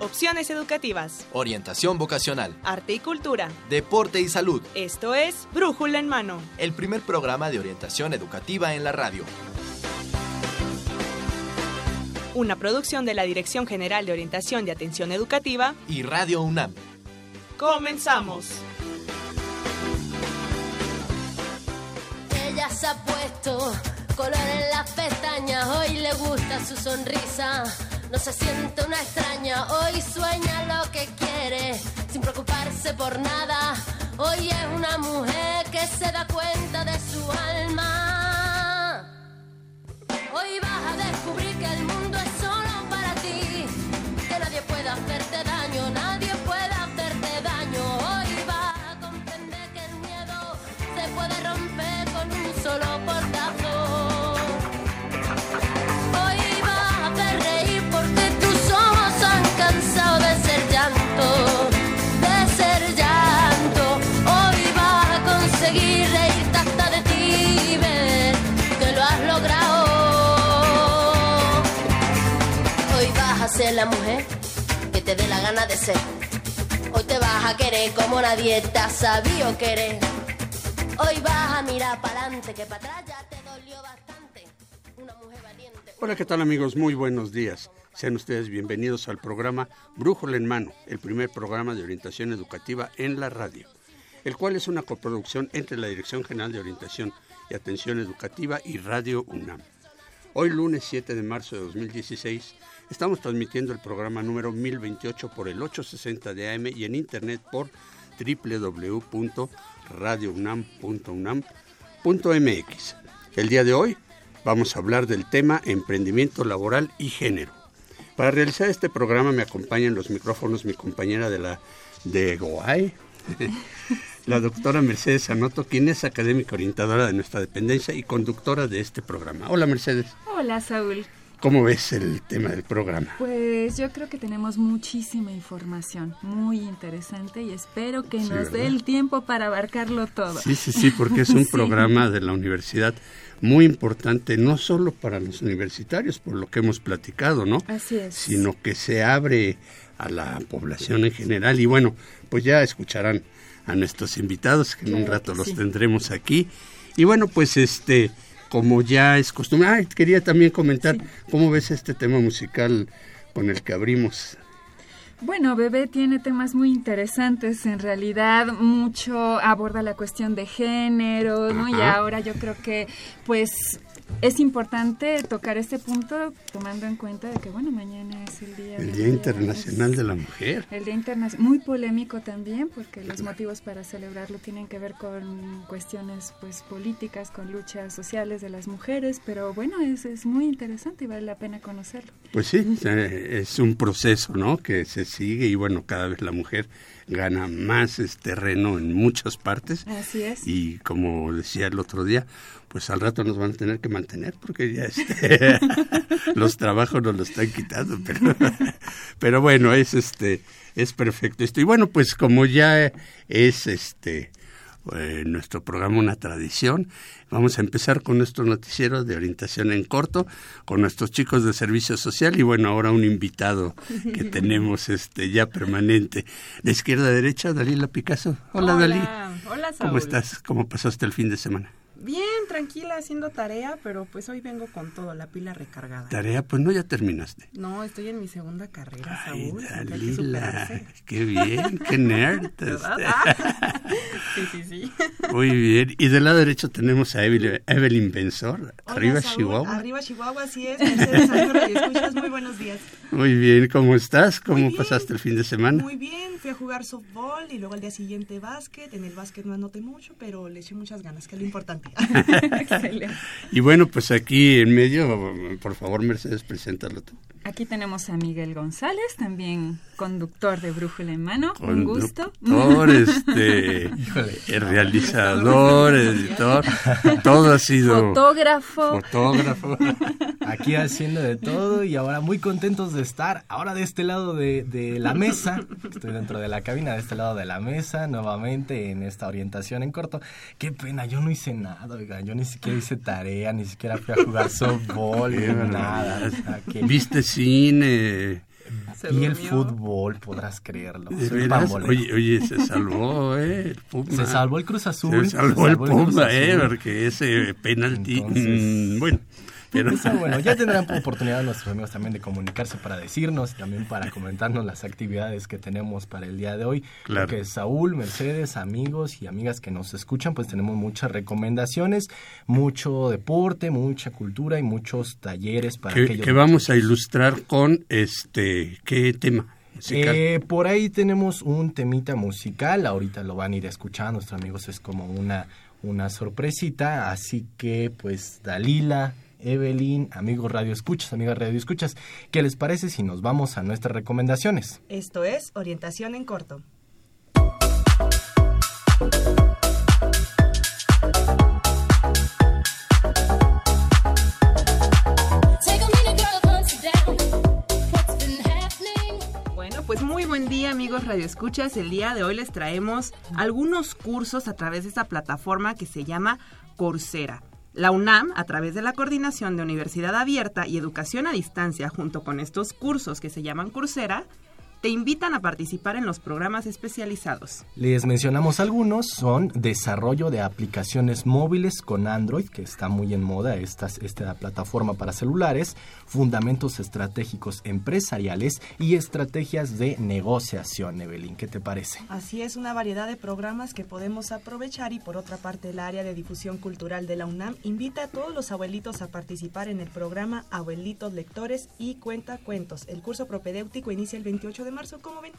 opciones educativas, orientación vocacional, arte y cultura, deporte y salud. Esto es Brújula en Mano, el primer programa de orientación educativa en la radio. Una producción de la Dirección General de Orientación y Atención Educativa y Radio UNAM. Comenzamos. Ella se ha puesto color en las pestañas, hoy le gusta su sonrisa. No se siente una extraña, hoy sueña lo que quiere, sin preocuparse por nada. Hoy es una mujer que se da cuenta de su alma. Hoy vas a descubrir que el mundo te la gana de ser. Hoy te vas a querer como nadie te ha sabido querer. Hoy vas a mirar para adelante, que para atrás ya te dolió bastante. Una mujer valiente. Hola, ¿qué tal amigos? Muy buenos días. Sean ustedes bienvenidos al programa Brújula en Mano, el primer programa de orientación educativa en la radio, el cual es una coproducción entre la Dirección General de Orientación y Atención Educativa y Radio UNAM. Hoy lunes 7 de marzo de 2016 estamos transmitiendo el programa número 1028 por el 860 de AM y en internet por www.radiounam.unam.mx. El día de hoy vamos a hablar del tema emprendimiento laboral y género. Para realizar este programa me acompañan los micrófonos mi compañera de la de Goay, la doctora Mercedes Anoto, quien es académica orientadora de nuestra dependencia y conductora de este programa. Hola Mercedes. Hola Saúl. ¿Cómo ves el tema del programa? Pues yo creo que tenemos muchísima información, muy interesante y espero que Sí, nos ¿verdad? dé el tiempo para abarcarlo todo. Sí, sí, sí, porque es un Sí. programa de la universidad muy importante, no solo para los universitarios, por lo que hemos platicado, ¿no? Así es. Sino que se abre a la población en general. Y bueno, pues ya escucharán a nuestros invitados, que en un rato los sí. tendremos aquí. Y bueno, pues este, como ya es costumbre, ay, quería también comentar, Sí. ¿cómo ves este tema musical con el que abrimos? Bueno, Bebé tiene temas muy interesantes, en realidad mucho aborda la cuestión de género, ¿no? Y ahora yo creo que pues es importante tocar este punto tomando en cuenta de que bueno, mañana es el Día El de- Día Internacional de la Mujer. El Día Internacional, muy polémico también, porque los motivos para celebrarlo tienen que ver con cuestiones pues políticas, con luchas sociales de las mujeres, pero bueno, es, es muy interesante y vale la pena conocerlo. Pues sí, eh, es un proceso, ¿no? Que se sigue y bueno, cada vez la mujer gana más es terreno en muchas partes Así es. y como decía el otro día, pues al rato nos van a tener que mantener porque ya este, los trabajos nos lo están quitando, pero, pero bueno, es este es perfecto esto y bueno, pues como ya es este eh, nuestro programa una tradición. Vamos a empezar con nuestro noticiero de orientación en corto, con nuestros chicos de servicio social y bueno, ahora un invitado que tenemos este ya permanente. De izquierda a derecha, Dalila Picasso. Hola, Dalí. Hola, Saúl. ¿Cómo estás? ¿Cómo pasaste el fin de semana? Bien, tranquila, haciendo tarea, pero pues hoy vengo con todo, la pila recargada. Tarea, pues no, ya terminaste. No, estoy en mi segunda carrera, Ay, Saúl. Dalila, qué bien, qué nerd. Ah. sí, sí, sí. Muy bien. Y del lado derecho tenemos a Evelyn, Evelyn Benzor, Hola, arriba Saúl. Chihuahua. Arriba Chihuahua, así es. Mercedes y escuchas, muy buenos días. Muy bien, ¿cómo estás? ¿Cómo bien. pasaste el fin de semana? Muy bien, fui a jugar softball y luego al día siguiente básquet. En el básquet no anoté mucho, pero le eché muchas ganas, que es lo importante. Excelente. Y bueno, pues aquí en medio, por favor, Mercedes, preséntalo tú. Aquí tenemos a Miguel González, también conductor de Brújula en Mano. Un gusto. Este, el realizador, editor, todo ha sido Fotógrafo. fotógrafo. aquí haciendo de todo y ahora muy contentos de estar ahora de este lado de, de la mesa. Estoy dentro de la cabina, de este lado de la mesa, nuevamente en esta orientación en corto. Qué pena, yo no hice nada, oiga, yo ni siquiera hice tarea, ni siquiera fui a jugar softball, ni nada. barbaridad. o sea, que- ¿Viste cine? Se Y el fútbol, podrás creerlo. Oye, oye, se salvó, ¿eh? El Puma. Se salvó el Cruz Azul. Se salvó el Puma, ¿eh? Porque ese penalti... Entonces- mm, bueno, pero... Bueno, ya tendrán oportunidad nuestros amigos también de comunicarse para decirnos, también para comentarnos las actividades que tenemos para el día de hoy. Claro. Porque Saúl, Mercedes, amigos y amigas que nos escuchan, pues tenemos muchas recomendaciones, mucho deporte, mucha cultura y muchos talleres para que, aquellos que vamos a ilustrar con este... ¿Qué tema? Eh, por ahí tenemos un temita musical, ahorita lo van a ir escuchando, nuestros amigos es como una, una sorpresita, así que pues Dalila, Evelyn, amigos Radio Escuchas, amigas Radio Escuchas, ¿qué les parece si nos vamos a nuestras recomendaciones? Esto es Orientación en Corto. Pues muy buen día amigos Radio Escuchas. El día de hoy les traemos algunos cursos a través de esta plataforma que se llama Coursera. La UNAM, a través de la Coordinación de Universidad Abierta y Educación a Distancia, junto con estos cursos que se llaman Coursera, te invitan a participar en los programas especializados. Les mencionamos algunos, son desarrollo de aplicaciones móviles con Android, que está muy en moda esta, esta plataforma para celulares, fundamentos estratégicos empresariales y estrategias de negociación, Evelyn, ¿qué te parece? Así es, una variedad de programas que podemos aprovechar y por otra parte el área de difusión cultural de la UNAM invita a todos los abuelitos a participar en el programa Abuelitos Lectores y Cuenta Cuentos. El curso propedéutico inicia el 28 de marzo, ¿cómo ven?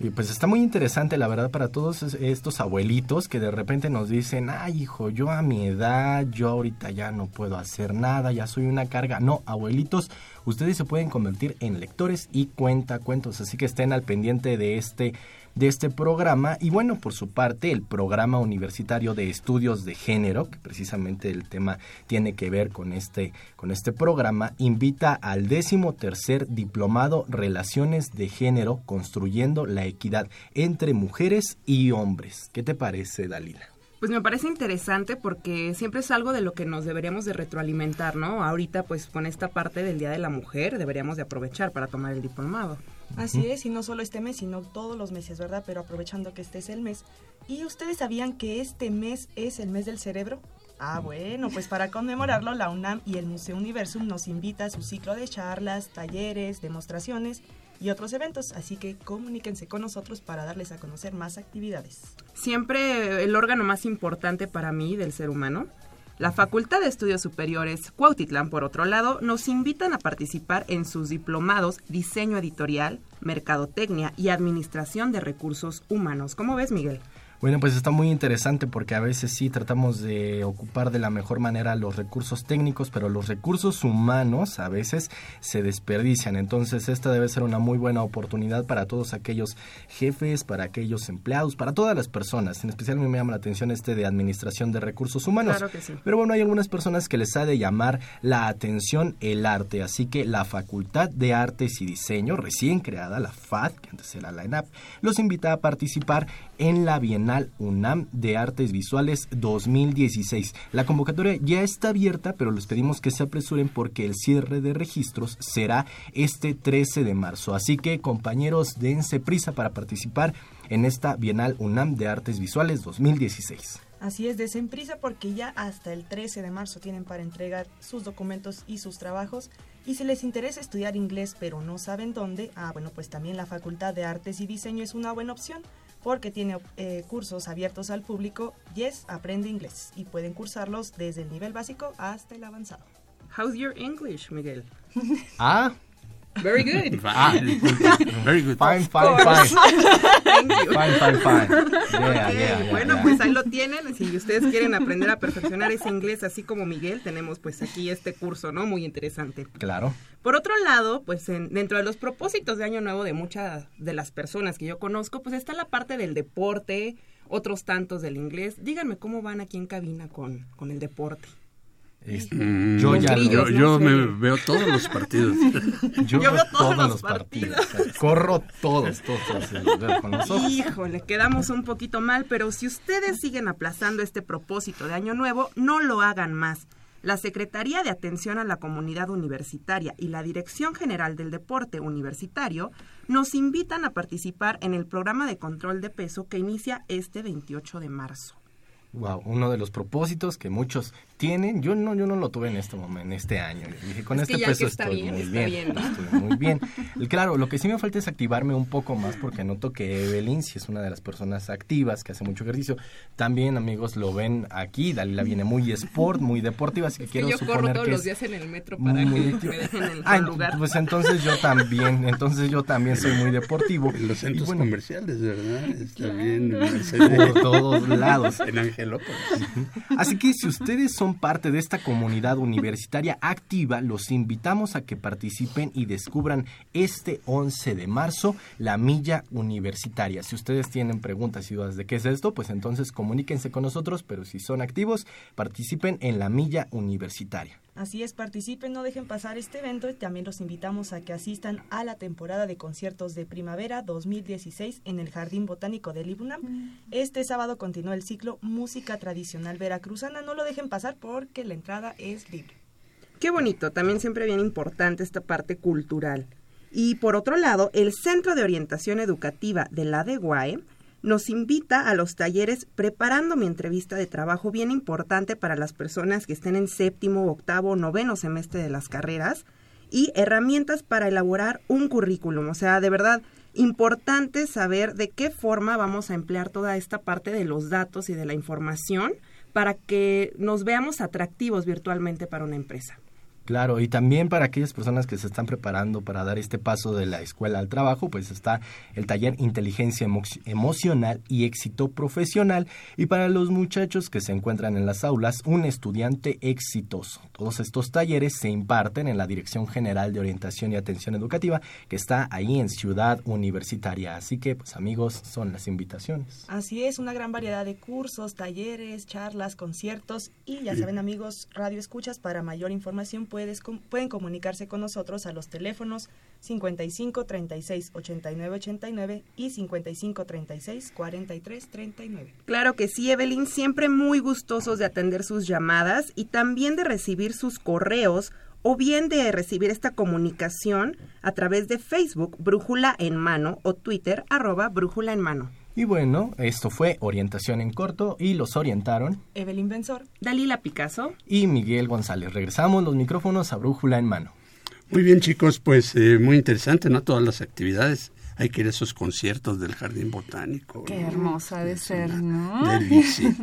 Y pues está muy interesante, la verdad, para todos es- estos abuelitos que de repente nos dicen, ay hijo, yo a mi edad, yo ahorita ya no puedo hacer nada, ya soy una carga. No, abuelitos, ustedes se pueden convertir en lectores y cuenta cuentos, así que estén al pendiente de este de este programa y bueno por su parte el programa universitario de estudios de género que precisamente el tema tiene que ver con este con este programa invita al décimo tercer diplomado relaciones de género construyendo la equidad entre mujeres y hombres. Qué te parece Dalila Pues me parece interesante porque siempre es algo de lo que nos deberíamos de retroalimentar, ¿no? Ahorita pues con esta parte del Día de la Mujer deberíamos de aprovechar para tomar el diplomado. Así es, y no solo este mes, sino todos los meses, ¿verdad? Pero aprovechando que este es el mes. ¿Y ustedes sabían que este mes es el mes del cerebro? Ah, bueno, pues para conmemorarlo, la UNAM y el Museo Universum nos invita a su ciclo de charlas, talleres, demostraciones y otros eventos, así que comuníquense con nosotros para darles a conocer más actividades. Siempre el órgano más importante para mí del ser humano. La Facultad de Estudios Superiores Cuautitlán, por otro lado, nos invitan a participar en sus diplomados Diseño Editorial, Mercadotecnia y Administración de Recursos Humanos. ¿Cómo ves, Miguel? Bueno, pues está muy interesante porque a veces sí tratamos de ocupar de la mejor manera los recursos técnicos, pero los recursos humanos a veces se desperdician. Entonces esta debe ser una muy buena oportunidad para todos aquellos jefes, para aquellos empleados, para todas las personas. En especial a mí me llama la atención este de administración de recursos humanos. Claro que sí. Pero bueno, hay algunas personas que les ha de llamar la atención el arte, así que la Facultad de Artes y Diseño, recién creada, la FAD, que antes era la ENAP, los invita a participar en la Bienal UNAM de Artes Visuales 2016. La convocatoria ya está abierta, pero les pedimos que se apresuren porque el cierre de registros será este 13 de marzo. Así que compañeros, dense prisa para participar en esta Bienal UNAM de Artes Visuales 2016. Así es, desen prisa porque ya hasta el 13 de marzo tienen para entregar sus documentos y sus trabajos. Y si les interesa estudiar inglés pero no saben dónde, ah, bueno, pues también la Facultad de Artes y Diseño es una buena opción porque tiene eh, cursos abiertos al público. Yes, aprende inglés y pueden cursarlos desde el nivel básico hasta el avanzado. How's your English, Miguel? Ah, Very good. ah, Very good. fine, fine, fine. Thank you. Fine, fine, fine. Yeah, yeah, yeah, bueno, yeah. pues ahí lo tienen. Si ustedes quieren aprender a perfeccionar ese inglés así como Miguel, tenemos pues aquí este curso, ¿no? Muy interesante. Claro. Por otro lado, pues en- dentro de los propósitos de Año Nuevo de muchas de las personas que yo conozco, pues está la parte del deporte, otros tantos del inglés. Díganme cómo van aquí en cabina con, con el deporte. Este, Mm, yo ya grillos, yo, lo, yo no me veo todos los partidos. yo yo veo todos todos los los partidos. o sea, corro todos, todos, con los ojos. Híjole, quedamos un poquito mal, pero si ustedes siguen aplazando este propósito de Año Nuevo, no lo hagan más. la Secretaría de Atención a la Comunidad Universitaria y la Dirección General del Deporte Universitario nos invitan a participar en el programa de control de peso que inicia este 28 de marzo. Wow, uno de los propósitos que muchos tienen, yo no, yo no lo tuve en este momento, en este año. Dije, con este peso estoy muy bien, estoy muy bien. Claro, lo que sí me falta es activarme un poco más porque noto que Evelyn, si es una de las personas activas que hace mucho ejercicio, también amigos lo ven aquí, Dalila viene muy sport, muy deportiva, así que quiero yo suponer corro todos que los días en el metro para que me dejen en Ah, lugar. Pues entonces yo también, entonces yo también soy muy deportivo. En los centros bueno, comerciales, ¿verdad? Está bien. por todos lados. En Así que si ustedes son parte de esta comunidad universitaria activa, los invitamos a que participen y descubran este 11 de marzo la milla universitaria. Si ustedes tienen preguntas y dudas de qué es esto, pues entonces comuníquense con nosotros, pero si son activos, participen en la milla universitaria. Así es, participen, no dejen pasar este evento y también los invitamos a que asistan a la temporada de conciertos de primavera 2016 en el Jardín Botánico de Libunam. Este sábado continúa el ciclo Música Tradicional Veracruzana. No lo dejen pasar porque la entrada es libre. Qué bonito, también siempre bien importante esta parte cultural. Y por otro lado, el Centro de Orientación Educativa de la DEGUAE nos invita a los talleres Preparando mi entrevista de trabajo, bien importante para las personas que estén en séptimo, octavo, noveno semestre de las carreras, y herramientas para elaborar un currículum. O sea, de verdad, importante saber de qué forma vamos a emplear toda esta parte de los datos y de la información para que nos veamos atractivos virtualmente para una empresa. Claro, y también para aquellas personas que se están preparando para dar este paso de la escuela al trabajo, pues está el taller Inteligencia Emo Emocional y Éxito Profesional. Y para los muchachos que se encuentran en las aulas, un estudiante exitoso. Todos estos talleres se imparten en la Dirección General de Orientación y Atención Educativa, que está ahí en Ciudad Universitaria. Así que, pues amigos, son las invitaciones. Así es, una gran variedad de cursos, talleres, charlas, conciertos y ya saben amigos, radio escuchas, para mayor información pueden comunicarse con nosotros a los teléfonos 55 36 89 89 y 55 36 43 39. Claro que sí, Evelyn, siempre muy gustosos de atender sus llamadas y también de recibir sus correos o bien de recibir esta comunicación a través de Facebook, Brújula en Mano, o Twitter, arroba Brújula en Mano. Y bueno, esto fue Orientación en Corto y los orientaron Evelyn Benzor. Dalila Picasso. y Miguel González. Regresamos los micrófonos a Brújula en Mano. Muy bien, chicos, pues eh, muy interesante, ¿no? Todas las actividades. Hay que ir a esos conciertos del Jardín Botánico. Qué ¿no? hermosa de Es ser, una ¿no? Delicia.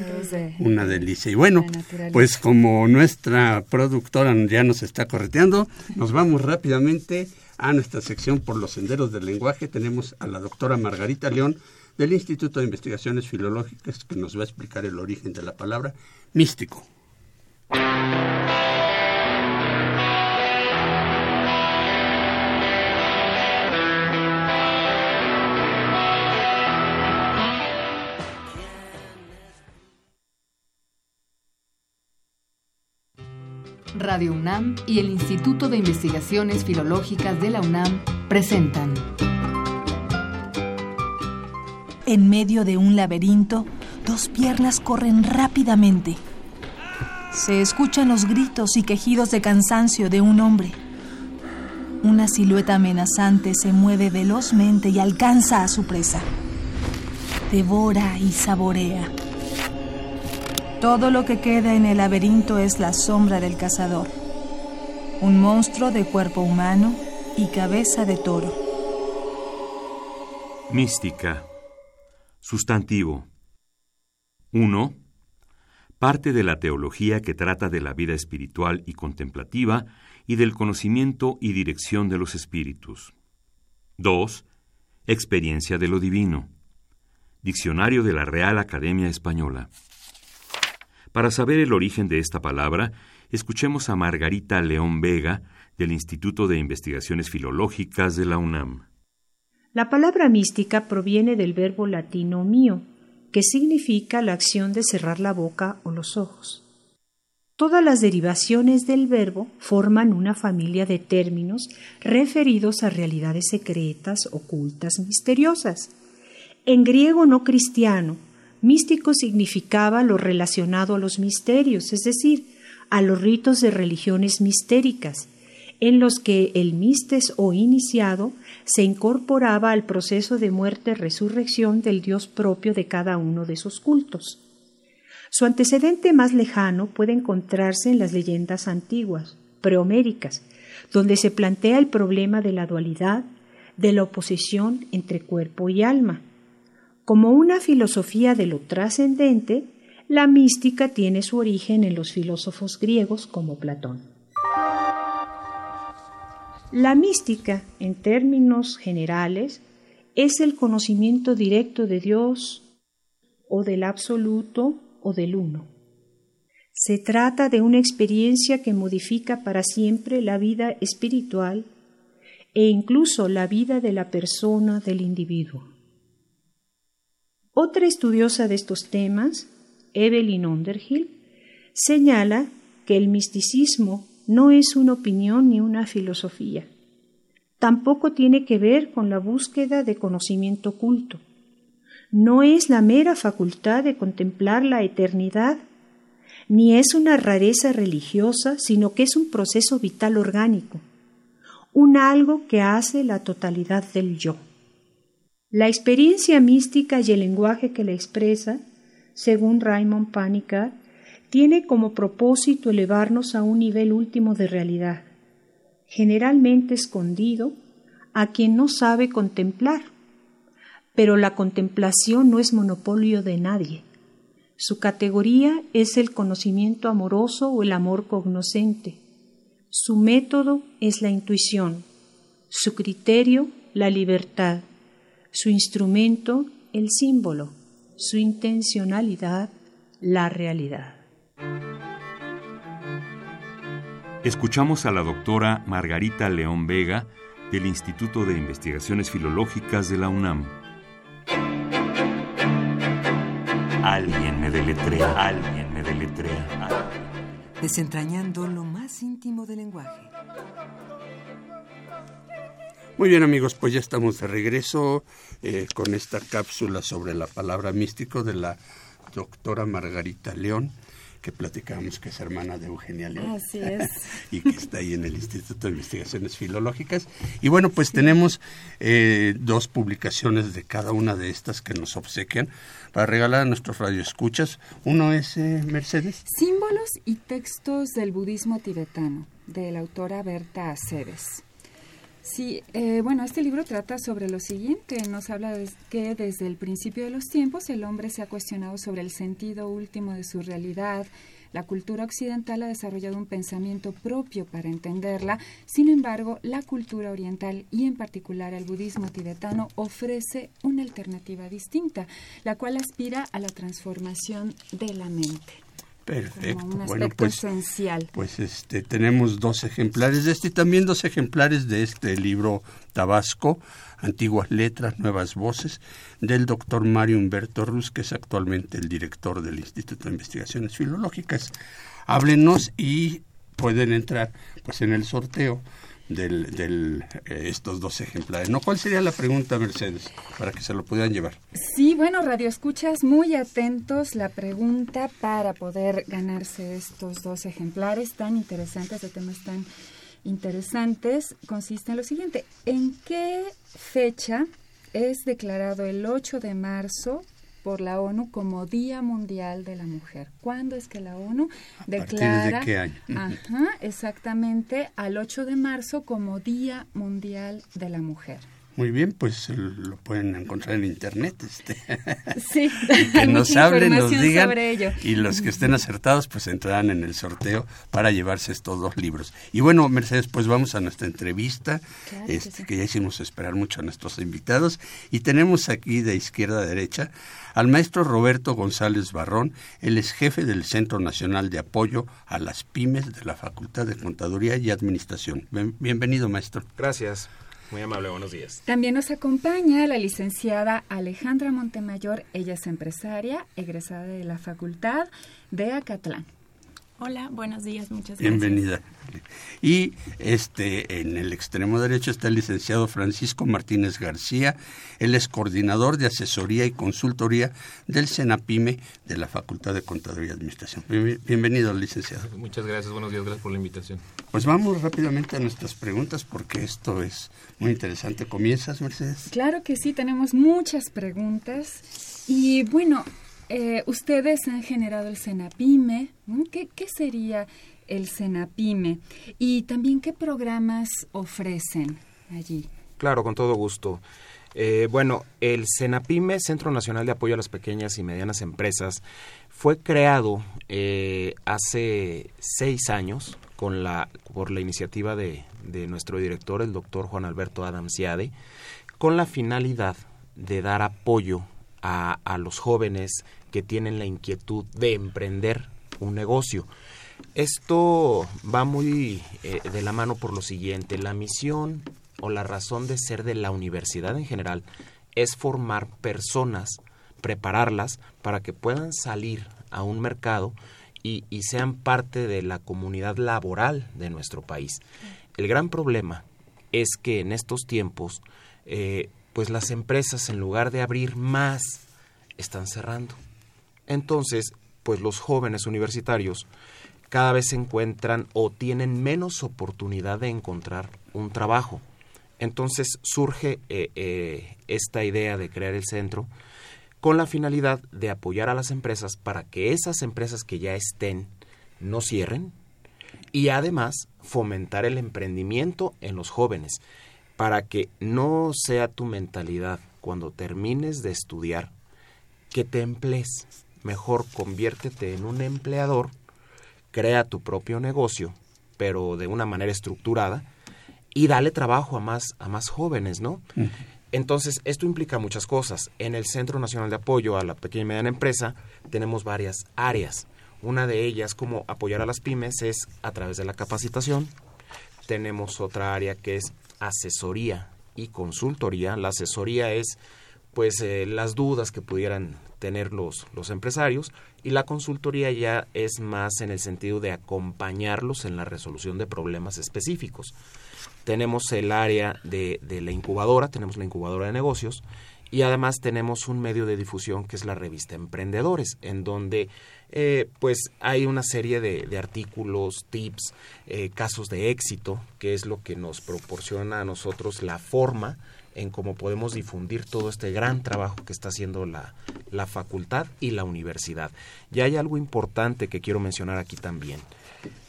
Una delicia. Y bueno, pues como nuestra productora ya nos está correteando, nos vamos rápidamente a nuestra sección por los senderos del lenguaje. Tenemos a la doctora Margarita León del Instituto de Investigaciones Filológicas que nos va a explicar el origen de la palabra místico. Radio UNAM y el Instituto de Investigaciones Filológicas de la UNAM presentan En medio de un laberinto, dos piernas corren rápidamente. Se escuchan los gritos y quejidos de cansancio de un hombre. Una silueta amenazante se mueve velozmente y alcanza a su presa. Devora y saborea. Todo lo que queda en el laberinto es la sombra del cazador. Un monstruo de cuerpo humano y cabeza de toro. Mística. Sustantivo. 1. Parte de la teología que trata de la vida espiritual y contemplativa y del conocimiento y dirección de los espíritus. 2. Experiencia de lo divino. Diccionario de la Real Academia Española. Para saber el origen de esta palabra, escuchemos a Margarita León Vega del Instituto de Investigaciones Filológicas de la UNAM. La palabra mística proviene del verbo latino mio, que significa la acción de cerrar la boca o los ojos. Todas las derivaciones del verbo forman una familia de términos referidos a realidades secretas, ocultas, misteriosas. En griego no cristiano, místico significaba lo relacionado a los misterios, es decir, a los ritos de religiones mistéricas, en los que el mistes o iniciado se incorporaba al proceso de muerte-resurrección del dios propio de cada uno de esos cultos. Su antecedente más lejano puede encontrarse en las leyendas antiguas, prehoméricas, donde se plantea el problema de la dualidad, de la oposición entre cuerpo y alma. Como una filosofía de lo trascendente, la mística tiene su origen en los filósofos griegos como Platón. La mística, en términos generales, es el conocimiento directo de Dios o del absoluto o del uno. Se trata de una experiencia que modifica para siempre la vida espiritual e incluso la vida de la persona del individuo. Otra estudiosa de estos temas, Evelyn Underhill, señala que el misticismo no es una opinión ni una filosofía. Tampoco tiene que ver con la búsqueda de conocimiento oculto no es la mera facultad de contemplar la eternidad, ni es una rareza religiosa, sino que es un proceso vital orgánico, un algo que hace la totalidad del yo. La experiencia mística y el lenguaje que la expresa, según Raymond Panikar, tiene como propósito elevarnos a un nivel último de realidad, generalmente escondido a quien no sabe contemplar pero la contemplación no es monopolio de nadie. Su categoría es el conocimiento amoroso o el amor cognoscente. Su método es la intuición, su criterio la libertad, su instrumento el símbolo, su intencionalidad la realidad. Escuchamos a la doctora Margarita León Vega del Instituto de Investigaciones Filológicas de la UNAM. Alguien me deletrea, alguien me deletrea. Desentrañando lo más íntimo del lenguaje. Muy bien amigos, pues ya estamos de regreso eh, con esta cápsula sobre la palabra místico de la doctora Margarita León que platicamos que es hermana de Eugenia León. Así es. y que está ahí en el Instituto de Investigaciones Filológicas. Y bueno, pues tenemos eh, dos publicaciones de cada una de estas que nos obsequian para regalar a nuestros radioescuchas. Uno es eh, Mercedes. Símbolos y textos del budismo tibetano, de la autora Berta Aceves. Sí, eh, bueno, este libro trata sobre lo siguiente. Nos habla de que desde el principio de los tiempos el hombre se ha cuestionado sobre el sentido último de su realidad. La cultura occidental ha desarrollado un pensamiento propio para entenderla. Sin embargo, la cultura oriental y en particular el budismo tibetano ofrece una alternativa distinta, la cual aspira a la transformación de la mente. Perfecto. un bueno, aspecto pues, esencial. pues este, tenemos dos ejemplares de este y también dos ejemplares de este libro Tabasco, Antiguas Letras, Nuevas Voces, del doctor Mario Humberto Ruz, que es actualmente el director del Instituto de Investigaciones Filológicas. Háblenos y pueden entrar pues en el sorteo del, del eh, estos dos ejemplares. ¿No? ¿Cuál sería la pregunta, Mercedes, para que se lo pudieran llevar? Sí, bueno, Radio Escuchas, muy atentos la pregunta para poder ganarse estos dos ejemplares tan interesantes, de temas tan interesantes, consiste en lo siguiente. ¿En qué fecha es declarado el 8 de marzo por la ONU como Día Mundial de la Mujer. ¿Cuándo es que la ONU declara? de qué año? Ajá, exactamente, al 8 de marzo como Día Mundial de la Mujer. Muy bien, pues eh, lo pueden encontrar en internet. Este. Sí, Y que nos hablen, nos digan. sobre ello. Y los que estén acertados, pues entrarán en el sorteo para llevarse estos dos libros. Y bueno, Mercedes, pues vamos a nuestra entrevista, Claro que este, sí. que ya hicimos esperar mucho a nuestros invitados. Y tenemos aquí de izquierda a derecha al maestro Roberto González Barrón. Él es jefe del Centro Nacional de Apoyo a las Pymes de la Facultad de Contaduría y Administración. Bien- bienvenido, maestro. Gracias. Muy amable, buenos días. También nos acompaña la licenciada Alejandra Montemayor. Ella es empresaria, egresada de la Facultad de Acatlán. Hola, buenos días, muchas gracias. Bienvenida. Y este en el extremo derecho está el licenciado Francisco Martínez García, él es coordinador de asesoría y consultoría del CENAPIME de la Facultad de Contaduría y Administración. Bienvenido, licenciado. Muchas gracias, buenos días, gracias por la invitación. Pues vamos rápidamente a nuestras preguntas porque esto es muy interesante. ¿Comienzas, Mercedes? Claro que sí, tenemos muchas preguntas. Y bueno, eh, ustedes han generado el Senapime. ¿Qué, ¿Qué, sería el Senapime? Y también qué programas ofrecen allí. Claro, con todo gusto. Eh, bueno, el Senapime, Centro Nacional de Apoyo a las Pequeñas y Medianas Empresas, fue creado eh, hace seis años con la, por la iniciativa de, de nuestro director, el doctor Juan Alberto Adamsiade, con la finalidad de dar apoyo a, a, los jóvenes que tienen la inquietud de emprender un negocio. Esto va muy eh, de la mano por lo siguiente. La misión o la razón de ser de la universidad en general es formar personas, prepararlas para que puedan salir a un mercado y, sean parte de la comunidad laboral de nuestro país. El gran problema es que en estos tiempos, eh, pues las empresas en lugar de abrir más, están cerrando. Entonces, pues los jóvenes universitarios cada vez se encuentran o tienen menos oportunidad de encontrar un trabajo. Entonces surge eh, eh, esta idea de crear el centro con la finalidad de apoyar a las empresas para que esas empresas que ya estén no cierren y además fomentar el emprendimiento en los jóvenes para que no sea tu mentalidad cuando termines de estudiar que te emplees. Mejor conviértete en un empleador, crea tu propio negocio, pero de una manera estructurada, y dale trabajo a más, a más jóvenes, ¿no? Entonces, esto implica muchas cosas. En el Centro Nacional de Apoyo a la Pequeña y Mediana Empresa tenemos varias áreas. Una de ellas, como apoyar a las pymes, es a través de la capacitación. Tenemos otra área que es asesoría y consultoría. La asesoría es pues eh, las dudas que pudieran tener los, los empresarios y la consultoría ya es más en el sentido de acompañarlos en la resolución de problemas específicos. Tenemos el área de, de la incubadora, tenemos la incubadora de negocios y además tenemos un medio de difusión que es la revista Emprendedores, en donde eh, pues hay una serie de, de artículos, tips, eh, casos de éxito, que es lo que nos proporciona a nosotros la forma en cómo podemos difundir todo este gran trabajo que está haciendo la, la facultad y la universidad. Y hay algo importante que quiero mencionar aquí también.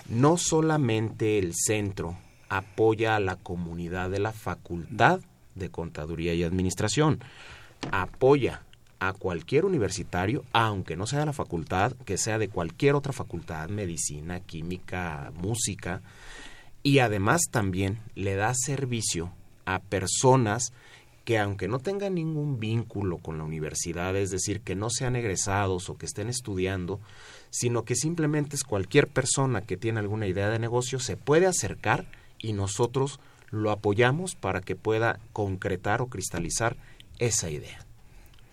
No solamente el centro apoya a la comunidad de la facultad de contaduría y administración, apoya a cualquier universitario, aunque no sea de la facultad, que sea de cualquier otra facultad, medicina, química, música, y además también le da servicio a personas que aunque no tengan ningún vínculo con la universidad, es decir, que no sean egresados o que estén estudiando, sino que simplemente es cualquier persona que tiene alguna idea de negocio, se puede acercar y nosotros lo apoyamos para que pueda concretar o cristalizar esa idea.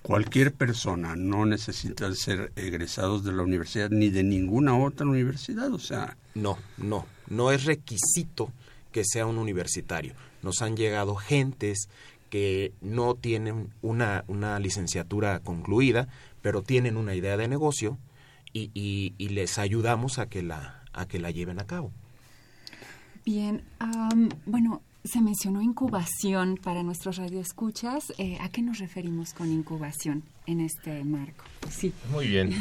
Cualquier persona no necesita ser egresados de la universidad ni de ninguna otra universidad, o sea... No, no, no es requisito que sea un universitario. Nos han llegado gentes que no tienen una, una licenciatura concluida, pero tienen una idea de negocio y, y, y les ayudamos a que la, a que la lleven a cabo. Bien, um, bueno, se mencionó incubación para nuestros radioescuchas. Eh, ¿A qué nos referimos con incubación en este marco? Sí. Muy bien,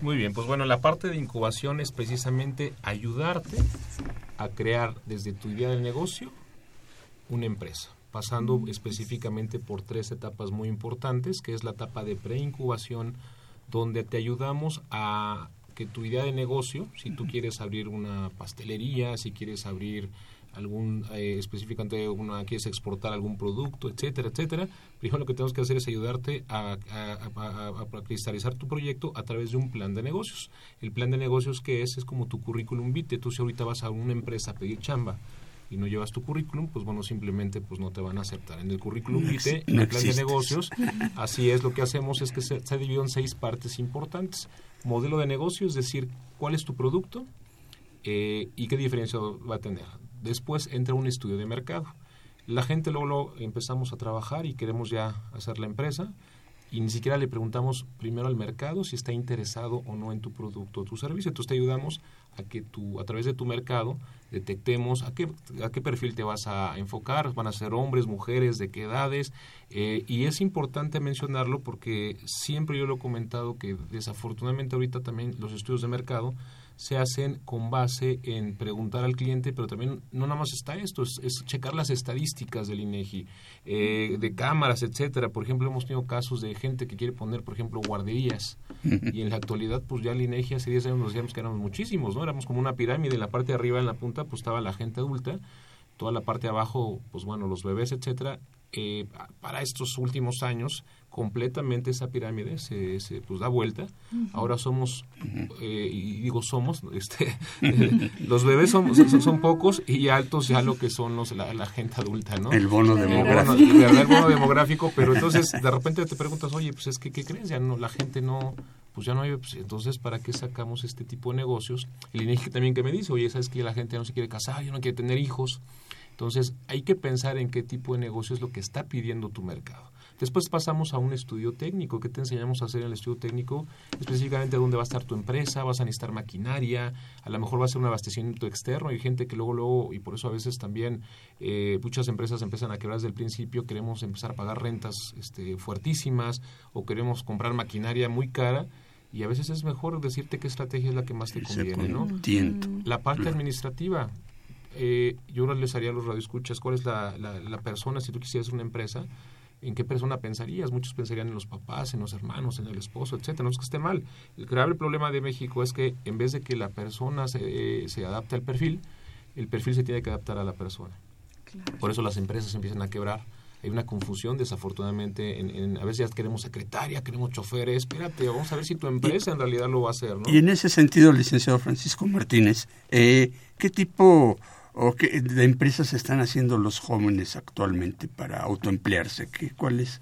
muy bien. Pues bueno, la parte de incubación es precisamente ayudarte a crear desde tu idea de negocio una empresa, pasando mm. específicamente por tres etapas muy importantes, que es la etapa de preincubación, donde te ayudamos a que tu idea de negocio, si tú quieres abrir una pastelería, si quieres abrir algún eh, específicamente una quieres exportar algún producto, etcétera, etcétera, primero lo que tenemos que hacer es ayudarte a, a, a, a, cristalizar tu proyecto a través de un plan de negocios. El plan de negocios que es es como tu currículum vitae. Tú si ahorita vas a una empresa a pedir chamba y no llevas tu currículum, pues bueno, simplemente pues no te van a aceptar. En el currículum vitae, en el plan de negocios, así es lo que hacemos es que se, se ha dividido en seis partes importantes. Modelo de negocio, es decir, cuál es tu producto, Eh, ¿Y qué diferencia va a tener? Después entra un estudio de mercado. La gente luego, luego empezamos a trabajar y queremos ya hacer la empresa y ni siquiera le preguntamos primero al mercado si está interesado o no en tu producto o tu servicio. Entonces te ayudamos a que tú, a través de tu mercado, detectemos a qué, a qué perfil te vas a enfocar, van a ser hombres, mujeres, de qué edades. Eh, y es importante mencionarlo porque siempre yo lo he comentado que desafortunadamente ahorita también los estudios de mercado se hacen con base en preguntar al cliente, pero también no nada más está esto, es, es checar las estadísticas del INEGI, eh, de cámaras, etcétera. Por ejemplo, hemos tenido casos de gente que quiere poner, por ejemplo, guarderías, y en la actualidad, pues ya el INEGI hace 10 años nos decíamos que éramos muchísimos, ¿no? Éramos como una pirámide, en la parte de arriba, en la punta, pues estaba la gente adulta, toda la parte de abajo, pues bueno, los bebés, etcétera. Eh, para estos últimos años completamente esa pirámide se, se pues da vuelta ahora somos eh, y digo somos este los bebés son, son, son, pocos y altos ya lo que son los la, la gente adulta no el bono demográfico el bono, el bono demográfico pero entonces de repente te preguntas oye pues es que qué crees ya no la gente no pues ya no hay, pues, entonces, ¿para qué sacamos este tipo de negocios? El INEGI también que me dice, oye, ¿sabes que la gente no se quiere casar, ya no quiere tener hijos? Entonces, hay que pensar en qué tipo de negocio es lo que está pidiendo tu mercado. Después pasamos a un estudio técnico. ¿Qué te enseñamos a hacer en el estudio técnico? Específicamente dónde va a estar tu empresa, vas a necesitar maquinaria, a lo mejor va a ser un abastecimiento externo. Hay gente que luego, luego, y por eso a veces también eh, muchas empresas empiezan a quebrar desde el principio, queremos empezar a pagar rentas este, fuertísimas o queremos comprar maquinaria muy cara y a veces es mejor decirte qué estrategia es la que más te conviene, ¿no? La parte administrativa. Eh, yo les haría a los radioescuchas cuál es la, la, la, persona, si tú quisieras una empresa, en qué persona pensarías. Muchos pensarían en los papás, en los hermanos, en el esposo, etcétera. No es que esté mal. El grave problema de México es que en vez de que la persona se, se adapte al perfil, el perfil se tiene que adaptar a la persona. Claro. Por eso las empresas empiezan a quebrar hay una confusión desafortunadamente en, en, a veces ya queremos secretaria queremos choferes espérate vamos a ver si tu empresa y, en realidad lo va a hacer ¿no? y en ese sentido licenciado Francisco Martínez eh, qué tipo o qué de empresas están haciendo los jóvenes actualmente para autoemplearse ¿Qué, cuál es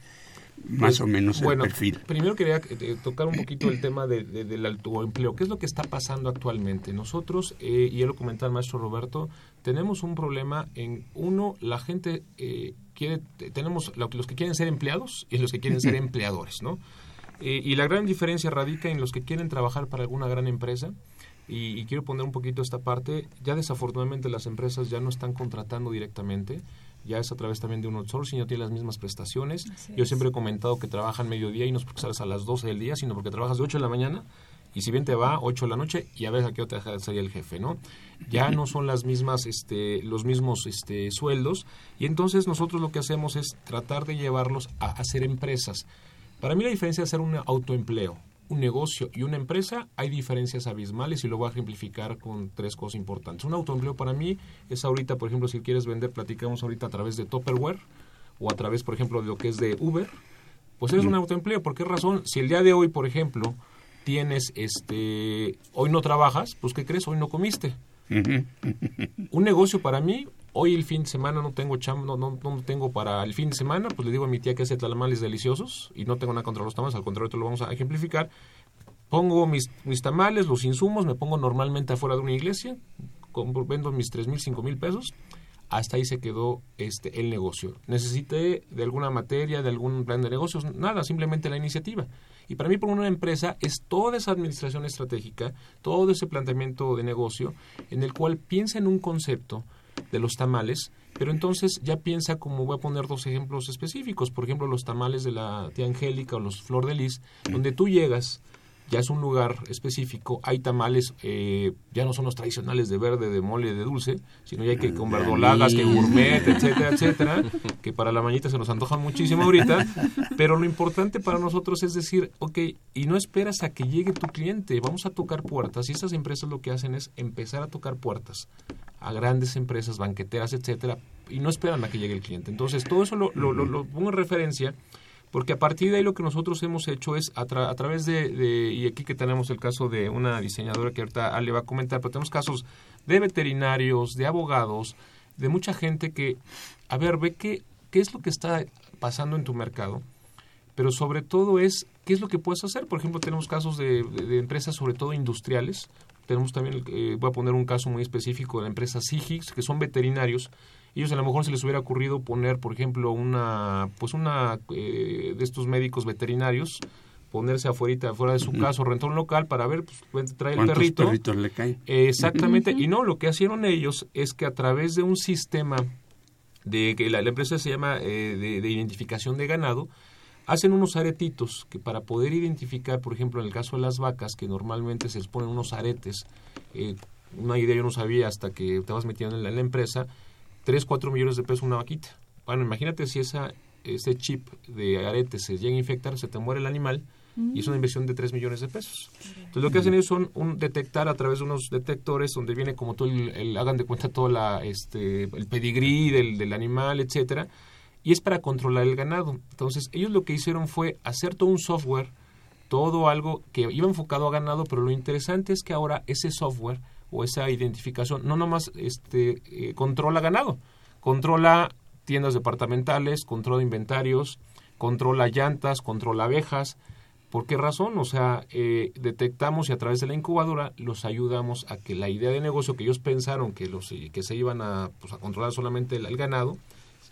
más pues, o menos el bueno, perfil. Primero quería eh, tocar un poquito el tema de, de, del autoempleo. ¿Qué es lo que está pasando actualmente? Nosotros, eh, y ya lo comentaba el maestro Roberto, tenemos un problema en, uno, la gente eh, quiere, tenemos los que quieren ser empleados y los que quieren ser empleadores, ¿no? Eh, y la gran diferencia radica en los que quieren trabajar para alguna gran empresa. Y, y, quiero poner un poquito esta parte. Ya desafortunadamente las empresas ya no están contratando directamente. Ya es a través también de un outsourcing, no tiene las mismas prestaciones. Así Yo siempre he comentado que trabajan mediodía y no es porque sales a las 12 del día, sino porque trabajas de 8 de la mañana y si bien te va 8 de la noche y a ver a qué otra sería el jefe, ¿no? Ya no son las mismas este los mismos este sueldos y entonces nosotros lo que hacemos es tratar de llevarlos a hacer empresas. Para mí la diferencia de hacer un autoempleo, un negocio y una empresa hay diferencias abismales y lo voy a ejemplificar con tres cosas importantes. Un autoempleo para mí es ahorita, por ejemplo, si quieres vender, platicamos ahorita a través de Topperware o a través, por ejemplo, de lo que es de Uber, pues es un autoempleo. ¿Por qué razón? Si el día de hoy, por ejemplo, tienes, este, hoy no trabajas, pues ¿qué crees? Hoy no comiste. Un negocio para mí, hoy el fin de semana no tengo cham, no, no, no, tengo para el fin de semana, pues le digo a mi tía que hace tamales deliciosos y no tengo nada contra los tamales, al contrario, te lo vamos a ejemplificar. Pongo mis, mis tamales, los insumos, me pongo normalmente afuera de una iglesia, compro, vendo mis tres mil, cinco mil pesos, hasta ahí se quedó este el negocio. Necesité de alguna materia, de algún plan de negocios, nada, simplemente la iniciativa. Y para mí, por una empresa, es toda esa administración estratégica, todo ese planteamiento de negocio, en el cual piensa en un concepto de los tamales, pero entonces ya piensa como voy a poner dos ejemplos específicos, por ejemplo, los tamales de la tía Angélica o los Flor de Lis, donde tú llegas ya es un lugar específico, hay tamales, eh, ya no son los tradicionales de verde, de mole, de dulce, sino ya hay que con verdolagas, que gourmet, etcétera, etcétera, que para la mañita se nos antojan muchísimo ahorita, pero lo importante para nosotros es decir, ok, y no esperas a que llegue tu cliente, vamos a tocar puertas, y esas empresas lo que hacen es empezar a tocar puertas a grandes empresas, banqueteras, etcétera, y no esperan a que llegue el cliente. Entonces, todo eso lo, lo, lo, lo pongo en referencia porque a partir de ahí lo que nosotros hemos hecho es a, tra a través de, y aquí que tenemos el caso de una diseñadora que ahorita Ale va a comentar, pero tenemos casos de veterinarios, de abogados, de mucha gente que, a ver, ve qué, qué es lo que está pasando en tu mercado, pero sobre todo es qué es lo que puedes hacer. Por ejemplo, tenemos casos de empresas, sobre todo industriales, Tenemos también, eh, voy a poner un caso muy específico de la empresa Sigix, que son veterinarios. Ellos a lo mejor se les hubiera ocurrido poner, por ejemplo, una, pues una eh, de estos médicos veterinarios, ponerse afuera, afuera de su casa o rentar un local para ver, pues trae el ¿Cuántos perrito. perritos le caen? Exactamente. Y no, lo que hicieron ellos es que a través de un sistema de que la, la empresa se llama eh, de, de identificación de ganado, hacen unos aretitos que para poder identificar, por ejemplo, en el caso de las vacas, que normalmente se les ponen unos aretes, eh, una idea yo no sabía hasta que te vas metiendo en la, en la empresa, 3, 4 millones de pesos una vaquita. Bueno, imagínate si esa, ese chip de aretes se llega a infectar, se te muere el animal, y es una inversión de 3 millones de pesos. Entonces lo que hacen ellos son un detectar a través de unos detectores donde viene como todo el, el- hagan de cuenta todo la, este, el pedigrí del, del animal, etcétera, y es para controlar el ganado. Entonces ellos lo que hicieron fue hacer todo un software, todo algo que iba enfocado a ganado, pero lo interesante es que ahora ese software o esa identificación no nomás este, eh, controla ganado, controla tiendas departamentales, controla inventarios, controla llantas, controla abejas. ¿Por qué razón? O sea, eh, detectamos y a través de la incubadora los ayudamos a que la idea de negocio que ellos pensaron que los que se iban a, pues, a controlar solamente el, el ganado,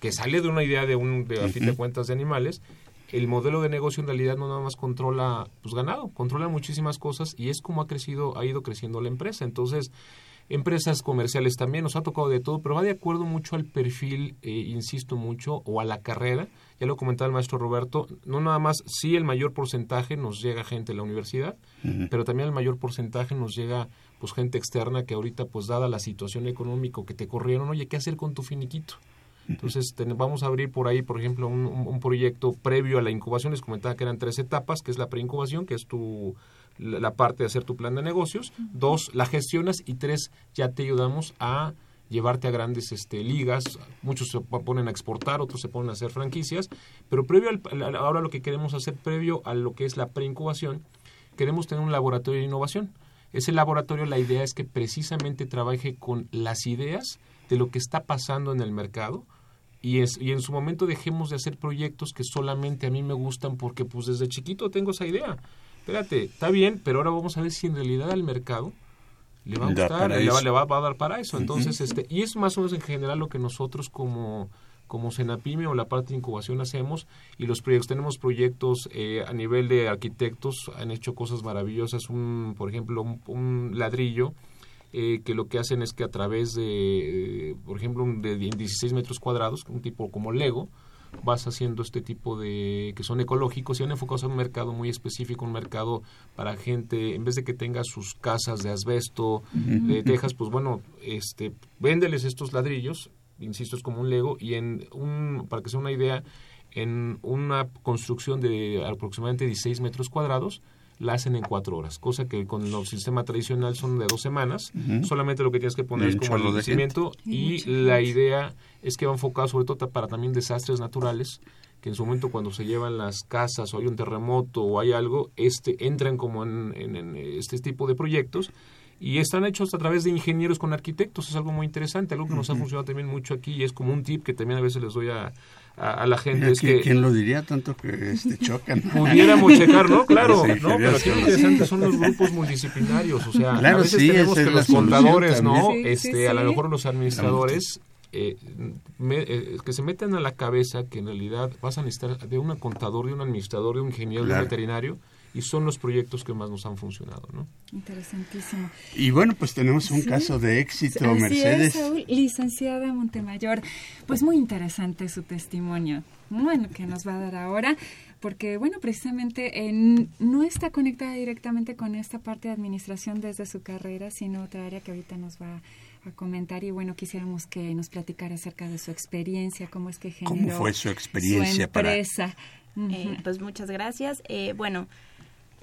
que sale de una idea de un de, a fin de cuentas de animales, el modelo de negocio en realidad no nada más controla pues ganado, controla muchísimas cosas y es como ha crecido, ha ido creciendo la empresa. Entonces, empresas comerciales también nos ha tocado de todo, pero va de acuerdo mucho al perfil, eh, insisto mucho, o a la carrera. Ya lo comentaba el maestro Roberto, no nada más, sí el mayor porcentaje nos llega gente de la universidad, pero también el mayor porcentaje nos llega pues gente externa que ahorita pues dada la situación económica que te corrieron, oye, ¿qué hacer con tu finiquito? Entonces vamos a abrir por ahí, por ejemplo, un, un- proyecto previo a la incubación. Les comentaba que eran tres etapas, que es la preincubación, que es tu la parte de hacer tu plan de negocios. Dos, la gestionas. Y tres, ya te ayudamos a llevarte a grandes este, ligas. Muchos se po- ponen a exportar, otros se ponen a hacer franquicias. Pero previo al- ahora lo que queremos hacer, previo a lo que es la preincubación, queremos tener un laboratorio de innovación. Ese laboratorio, la idea es que precisamente trabaje con las ideas de lo que está pasando en el mercado y, es, y en su momento dejemos de hacer proyectos que solamente a mí me gustan porque pues desde chiquito tengo esa idea. Espérate, está bien, pero ahora vamos a ver si en realidad al mercado le va a gustar, le va, le va- va a dar para eso. Entonces, este, y es más o menos en general lo que nosotros como como Senapime o la parte de incubación hacemos y los proyectos tenemos proyectos eh, a nivel de arquitectos han hecho cosas maravillosas un por ejemplo un, un ladrillo eh, que lo que hacen es que a través de, eh, por ejemplo, de 16 metros cuadrados, un tipo como Lego, vas haciendo este tipo de que son ecológicos y han enfocados a un mercado muy específico, un mercado para gente, en vez de que tenga sus casas de asbesto, de tejas, pues bueno, este, véndeles estos ladrillos, insisto, es como un Lego, y en un, para que sea una idea, en una construcción de aproximadamente 16 metros cuadrados, la hacen en cuatro horas, cosa que con el sistema tradicional son de dos semanas. Solamente lo que tienes que poner Y es como el de cimiento gente. y la idea es que va enfocado sobre todo para también desastres naturales que en su momento cuando se llevan las casas o hay un terremoto o hay algo, este entran como en, en- en este tipo de proyectos y están hechos a través de ingenieros con arquitectos, es algo muy interesante, algo que nos ha funcionado también mucho aquí y es como un tip que también a veces les doy a, a- a la gente. Mira, es ¿quién, que quién lo diría tanto que este, chocan? pudiéramos checar, ¿no? Claro, no, pero aquí lo ingenieros. interesante son los grupos multidisciplinarios, o sea, Claro, a veces sí, tenemos que los contadores, ¿no? Sí, este, sí, a lo mejor los administradores eh, me- eh, que se metan a la cabeza que en realidad vas a necesitar de un contador, de un administrador, de un ingeniero, de Claro. un veterinario y son los proyectos que más nos han funcionado, ¿no? Interesantísimo. Y bueno, pues tenemos un Sí. caso de éxito, Así Mercedes. es, Saúl, licenciada Montemayor. Pues muy interesante su testimonio, bueno, que nos va a dar ahora, porque, bueno, precisamente en- no está conectada directamente con esta parte de administración desde su carrera, sino otra área que ahorita nos va a comentar. Y bueno, quisiéramos que nos platicara acerca de su experiencia, cómo es que generó ¿Cómo fue su experiencia su para- empresa. Eh, pues muchas gracias. Eh, bueno,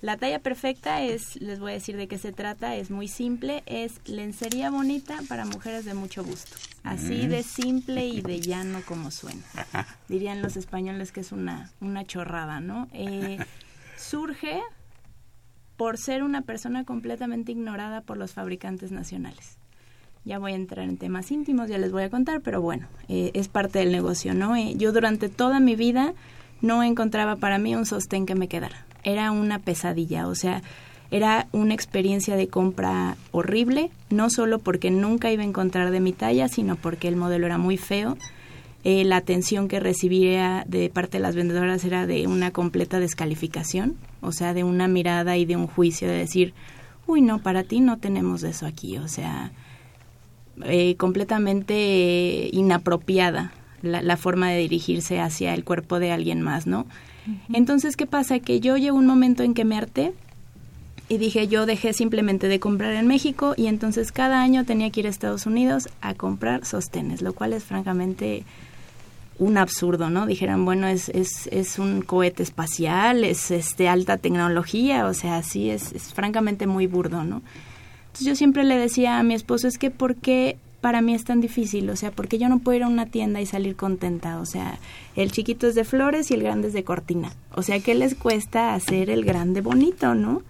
la talla perfecta es, les voy a decir de qué se trata, es muy simple, es lencería bonita para mujeres de mucho gusto. Así Mm. de simple y de llano como suena. Dirían los españoles que es una, una chorrada, ¿no? Eh, surge por ser una persona completamente ignorada por los fabricantes nacionales. Ya voy a entrar en temas íntimos, ya les voy a contar, pero bueno, eh, es parte del negocio, ¿no? Eh, yo durante toda mi vida no encontraba para mí un sostén que me quedara. Era una pesadilla, o sea, Era una experiencia de compra horrible, no solo porque nunca iba a encontrar de mi talla, sino porque el modelo era muy feo. Eh, la atención que recibía de parte de las vendedoras era de una completa descalificación, o sea, de una mirada y de un juicio de decir, uy, no, para ti no tenemos eso aquí, o sea, eh, completamente inapropiada la, la, forma de dirigirse hacia el cuerpo de alguien más, ¿no? Entonces, ¿qué pasa? Que yo llegó un momento en que me harté y dije, yo dejé simplemente de comprar en México y entonces cada año tenía que ir a Estados Unidos a comprar sostenes, lo cual es francamente un absurdo, ¿no? Dijeran, bueno, es, es, es un cohete espacial, es este alta tecnología, o sea, sí, es, es francamente muy burdo, ¿no? Entonces yo siempre le decía a mi esposo, es que ¿por qué para mí es tan difícil? O sea, porque yo no puedo ir a una tienda y salir contenta? O sea, el chiquito es de flores y el grande es de cortina. O sea, ¿qué les cuesta hacer el grande bonito, no?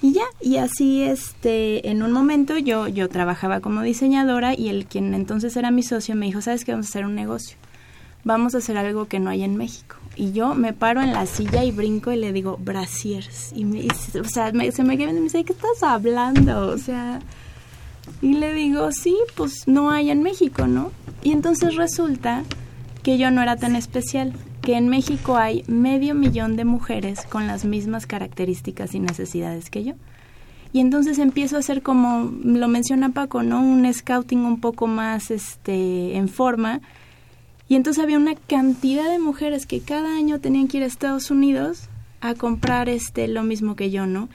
Y ya, y así este, en un momento yo, yo trabajaba como diseñadora y el quien entonces era mi socio me dijo, ¿sabes qué? Vamos a hacer un negocio. Vamos a hacer algo que no hay en México. Y yo me paro en la silla y brinco y le digo, brasiers. Y, me, y, o sea, me, se me queda y me dice, ¿qué estás hablando? O sea, y le digo, sí, pues no hay en México, ¿no? Y entonces resulta que yo no era tan especial, que en México hay medio millón de mujeres con las mismas características y necesidades que yo. Y entonces empiezo a hacer como lo menciona Paco, ¿no? Un scouting un poco más este en forma. Y entonces había una cantidad de mujeres que cada año tenían que ir a Estados Unidos a comprar este lo mismo que yo, ¿no?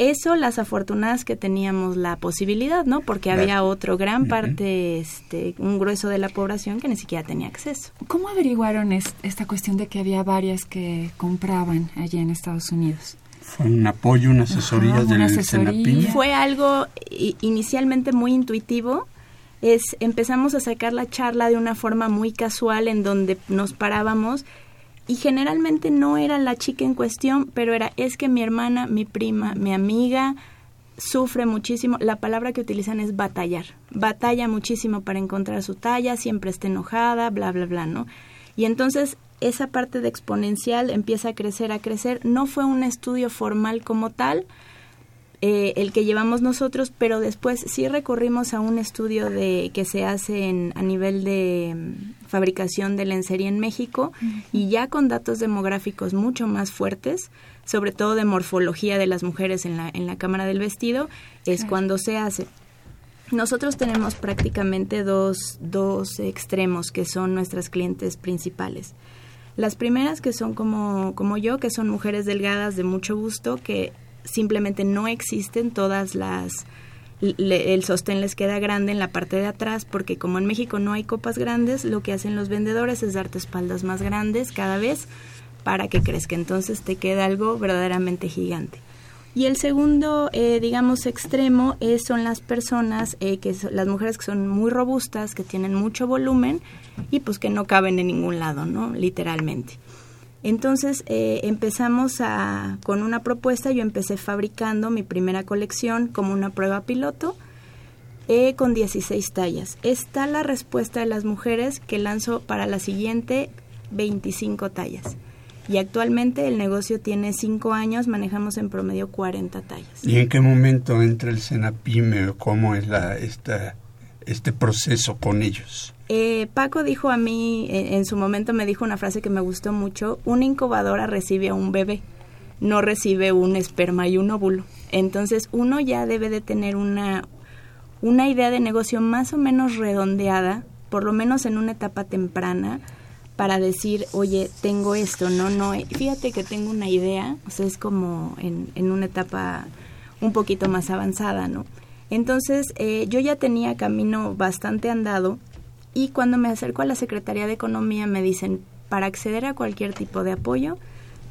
Eso las afortunadas que teníamos la posibilidad, ¿no? Porque había otro gran parte, este, un grueso de la población que ni siquiera tenía acceso. ¿Cómo averiguaron es, esta cuestión de que había varias que compraban allí en Estados Unidos? Fue un apoyo, una asesoría Ajá, del una asesoría. Senapim. Fue algo inicialmente muy intuitivo. Es, empezamos a sacar la charla de una forma muy casual en donde nos parábamos y generalmente no era la chica en cuestión, pero era es que mi hermana, mi prima, mi amiga sufre muchísimo. La palabra que utilizan es batallar. Batalla muchísimo para encontrar su talla, siempre está enojada, bla, bla, bla, ¿no? Y entonces esa parte de exponencial empieza a crecer, a crecer. No fue un estudio formal como tal, eh, el que llevamos nosotros, pero después sí recurrimos a un estudio de que se hace en, a nivel de mm, fabricación de lencería en México y ya con datos demográficos mucho más fuertes, sobre todo de morfología de las mujeres en la, en la cámara del vestido, es Claro. cuando se hace. Nosotros tenemos prácticamente dos, dos extremos que son nuestras clientes principales. Las primeras que son como, como yo, que son mujeres delgadas de mucho gusto, que simplemente no existen todas las... el sostén les queda grande en la parte de atrás porque como en México no hay copas grandes, lo que hacen los vendedores es darte espaldas más grandes cada vez para que crezca. Entonces te queda algo verdaderamente gigante. Y el segundo, eh, digamos, extremo es, son las personas, eh, que son- las mujeres que son muy robustas, que tienen mucho volumen y pues que no caben en ningún lado, ¿no? Literalmente. Entonces eh, empezamos a, con una propuesta, yo empecé fabricando mi primera colección como una prueba piloto eh, con 16 tallas. Está la respuesta de las mujeres que lanzo para la siguiente 25 tallas. Y actualmente el negocio tiene 5 años, manejamos en promedio 40 tallas. ¿Y en qué momento entra el Senapime o cómo es la, esta, este proceso con ellos? Eh, Paco dijo a mí, eh, en su momento me dijo una frase que me gustó mucho, una incubadora recibe a un bebé, no recibe un esperma y un óvulo. Entonces uno ya debe de tener una, una idea de negocio más o menos redondeada, por lo menos en una etapa temprana, para decir, oye, tengo esto, no, no, eh, fíjate que tengo una idea, o sea, es como en, en una etapa un poquito más avanzada, ¿no? Entonces, eh, yo ya tenía camino bastante andado y cuando me acerco a la Secretaría de Economía me dicen, para acceder a cualquier tipo de apoyo,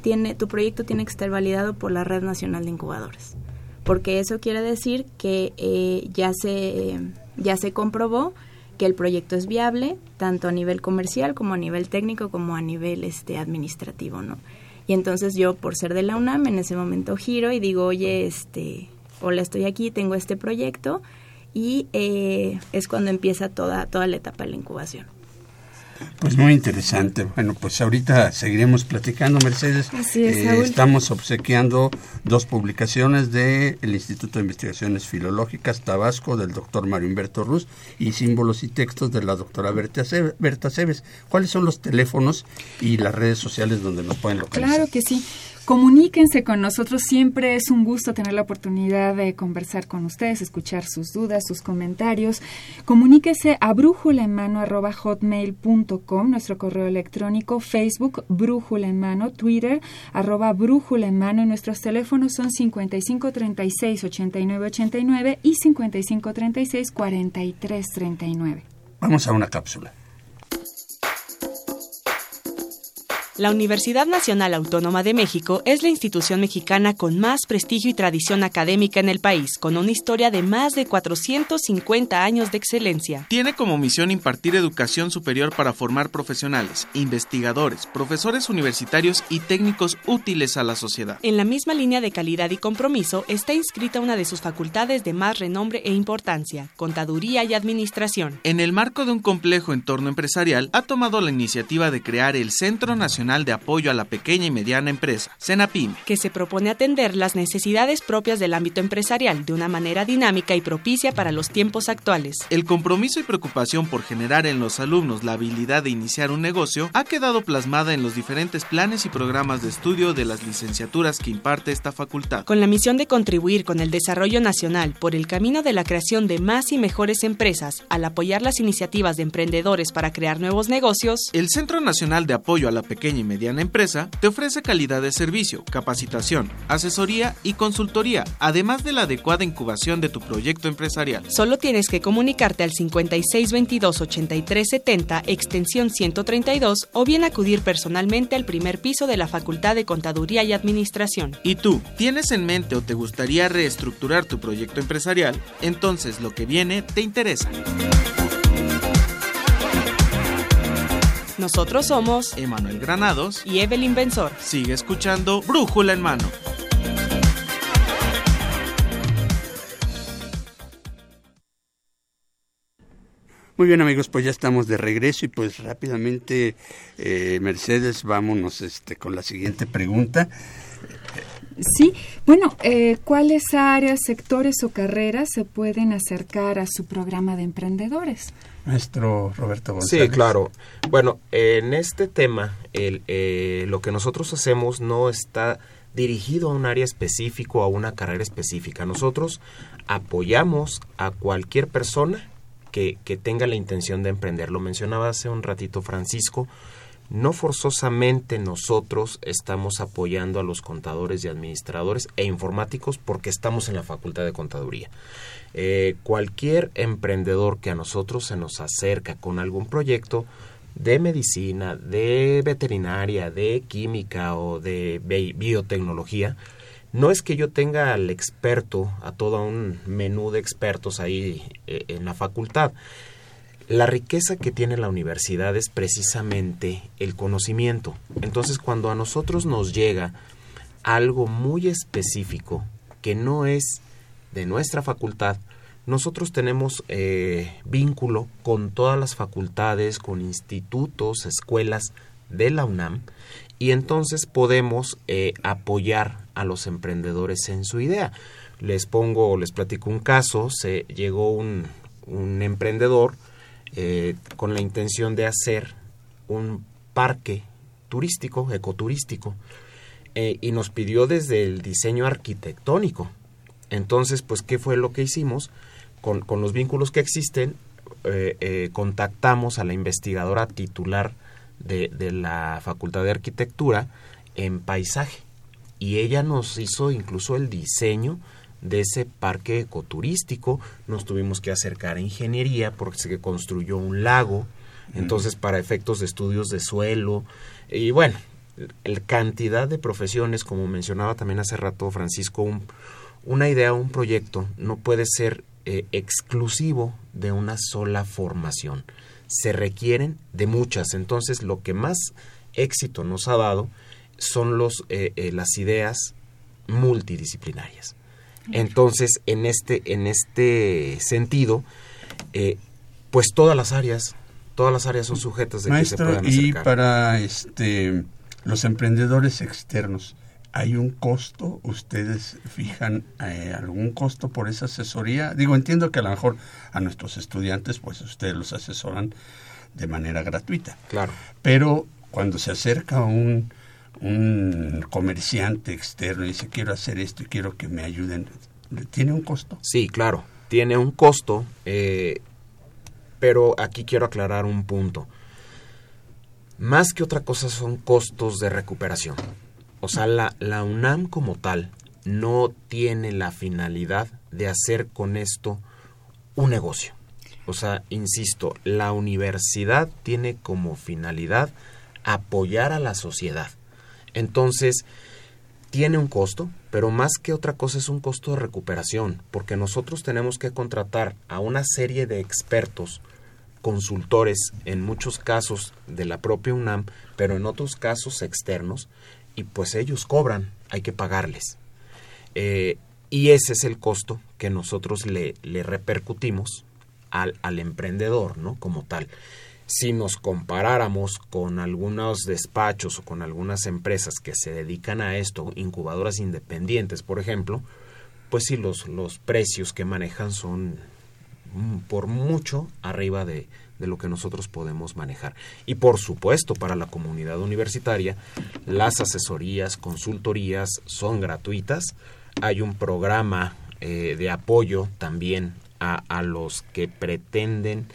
tiene, tu proyecto tiene que estar validado por la Red Nacional de Incubadores. Porque eso quiere decir que eh, ya, se, ya se comprobó que el proyecto es viable, tanto a nivel comercial como a nivel técnico como a nivel este, administrativo, ¿no? Y entonces yo, por ser de la UNAM, en ese momento giro y digo, oye, este, hola, estoy aquí, tengo este proyecto, y eh, es cuando empieza toda, toda la etapa de la incubación. Pues muy interesante. Bueno, pues ahorita seguiremos platicando, Mercedes. Así es, Eh, Saúl. estamos obsequiando dos publicaciones del Instituto de Investigaciones Filológicas Tabasco del doctor Mario Humberto Ruz y símbolos y textos de la doctora Berta Cebes. ¿Cuáles son los teléfonos y las redes sociales donde nos pueden localizar? Claro que sí. Comuníquense con nosotros, siempre es un gusto tener la oportunidad de conversar con ustedes, escuchar sus dudas, sus comentarios. Comuníquese a brújulaenmano.hotmail.com, nuestro correo electrónico, Facebook, Brújula en Mano, Twitter, arroba Brújula en Mano, y nuestros teléfonos son 5536-8989 y 5536-4339. Vamos a una cápsula. La Universidad Nacional Autónoma de México es la institución mexicana con más prestigio y tradición académica en el país, con una historia de más de 450 años de excelencia. Tiene como misión impartir educación superior para formar profesionales, investigadores, profesores universitarios y técnicos útiles a la sociedad. En la misma línea de calidad y compromiso está inscrita una de sus facultades de más renombre e importancia, Contaduría y Administración. En el marco de un complejo entorno empresarial, ha tomado la iniciativa de crear el Centro Nacional de Apoyo a la Pequeña y Mediana Empresa, CENAPIM, que se propone atender las necesidades propias del ámbito empresarial de una manera dinámica y propicia para los tiempos actuales. El compromiso y preocupación por generar en los alumnos la habilidad de iniciar un negocio ha quedado plasmada en los diferentes planes y programas de estudio de las licenciaturas que imparte esta facultad. Con la misión de contribuir con el desarrollo nacional por el camino de la creación de más y mejores empresas, al apoyar las iniciativas de emprendedores para crear nuevos negocios, el Centro Nacional de Apoyo a la Pequeña y Mediana Empresa te ofrece calidad de servicio, capacitación, asesoría y consultoría, además de la adecuada incubación de tu proyecto empresarial. Solo tienes que comunicarte al 5622-8370, extensión 132, o bien acudir personalmente al primer piso de la Facultad de Contaduría y Administración. ¿Y tú, tienes en mente o te gustaría reestructurar tu proyecto empresarial? Entonces lo que viene te interesa. Nosotros somos Emanuel Granados y Evelyn Benzor. Sigue escuchando Brújula en Mano. Muy bien amigos, pues ya estamos de regreso y pues rápidamente, eh, Mercedes, vámonos este, con la siguiente pregunta. Sí, bueno, eh, ¿cuáles áreas, sectores o carreras se pueden acercar a su programa de emprendedores? Maestro Roberto González. Sí, claro. Bueno, en este tema, el, eh, lo que nosotros hacemos no está dirigido a un área específico, a una carrera específica. Nosotros apoyamos a cualquier persona que, que tenga la intención de emprender. Lo mencionaba hace un ratito Francisco. No forzosamente nosotros estamos apoyando a los contadores y administradores e informáticos porque estamos en la Facultad de Contaduría. Eh, cualquier emprendedor que a nosotros se nos acerca con algún proyecto de medicina, de veterinaria, de química o de bi- biotecnología, no es que yo tenga al experto, a todo un menú de expertos ahí eh, en la facultad. La riqueza que tiene la universidad es precisamente el conocimiento. Entonces, cuando a nosotros nos llega algo muy específico que no es de nuestra facultad, nosotros tenemos eh, vínculo con todas las facultades, con institutos, escuelas de la UNAM, y entonces podemos eh, apoyar a los emprendedores en su idea. Les pongo, les platico un caso, se llegó un, un emprendedor eh, con la intención de hacer un parque turístico, ecoturístico, eh, y nos pidió desde el diseño arquitectónico. Entonces, pues, ¿qué fue lo que hicimos? Con, con los vínculos que existen, eh, eh, contactamos a la investigadora titular de, de la Facultad de Arquitectura en paisaje. Y ella nos hizo incluso el diseño de ese parque ecoturístico. Nos tuvimos que acercar a ingeniería porque se construyó un lago. Entonces, para efectos de estudios de suelo. Y bueno, el cantidad de profesiones, como mencionaba también hace rato Francisco, un, una idea, un proyecto, no puede ser eh, exclusivo de una sola formación. Se requieren de muchas. Entonces, lo que más éxito nos ha dado son los, eh, eh, las ideas multidisciplinarias. Entonces, en este, en este sentido, eh, pues todas las áreas, todas las áreas son sujetas de que se puedan y acercar. para este los emprendedores externos, ¿hay un costo? ¿Ustedes fijan eh, algún costo por esa asesoría? Digo, entiendo que a lo mejor a nuestros estudiantes, pues ustedes los asesoran de manera gratuita. Claro. Pero cuando se acerca un, un comerciante externo y dice, quiero hacer esto y quiero que me ayuden, ¿tiene un costo? Sí, claro, tiene un costo, eh, pero aquí quiero aclarar un punto. Más que otra cosa son costos de recuperación. O sea, la, la UNAM como tal no tiene la finalidad de hacer con esto un negocio. O sea, insisto, la universidad tiene como finalidad apoyar a la sociedad. Entonces, tiene un costo, pero más que otra cosa es un costo de recuperación, porque nosotros tenemos que contratar a una serie de expertos, consultores, en muchos casos de la propia UNAM, pero en otros casos externos, pues ellos cobran, hay que pagarles. Eh, y ese es el costo que nosotros le, le repercutimos al, al emprendedor, ¿no? Como tal si nos comparáramos con algunos despachos o con algunas empresas que se dedican a esto, incubadoras independientes, por ejemplo, pues sí, los, los precios que manejan son mm, por mucho arriba de, de lo que nosotros podemos manejar. Y por supuesto, para la comunidad universitaria, las asesorías, consultorías son gratuitas. Hay un programa eh, de apoyo también a, a los que pretenden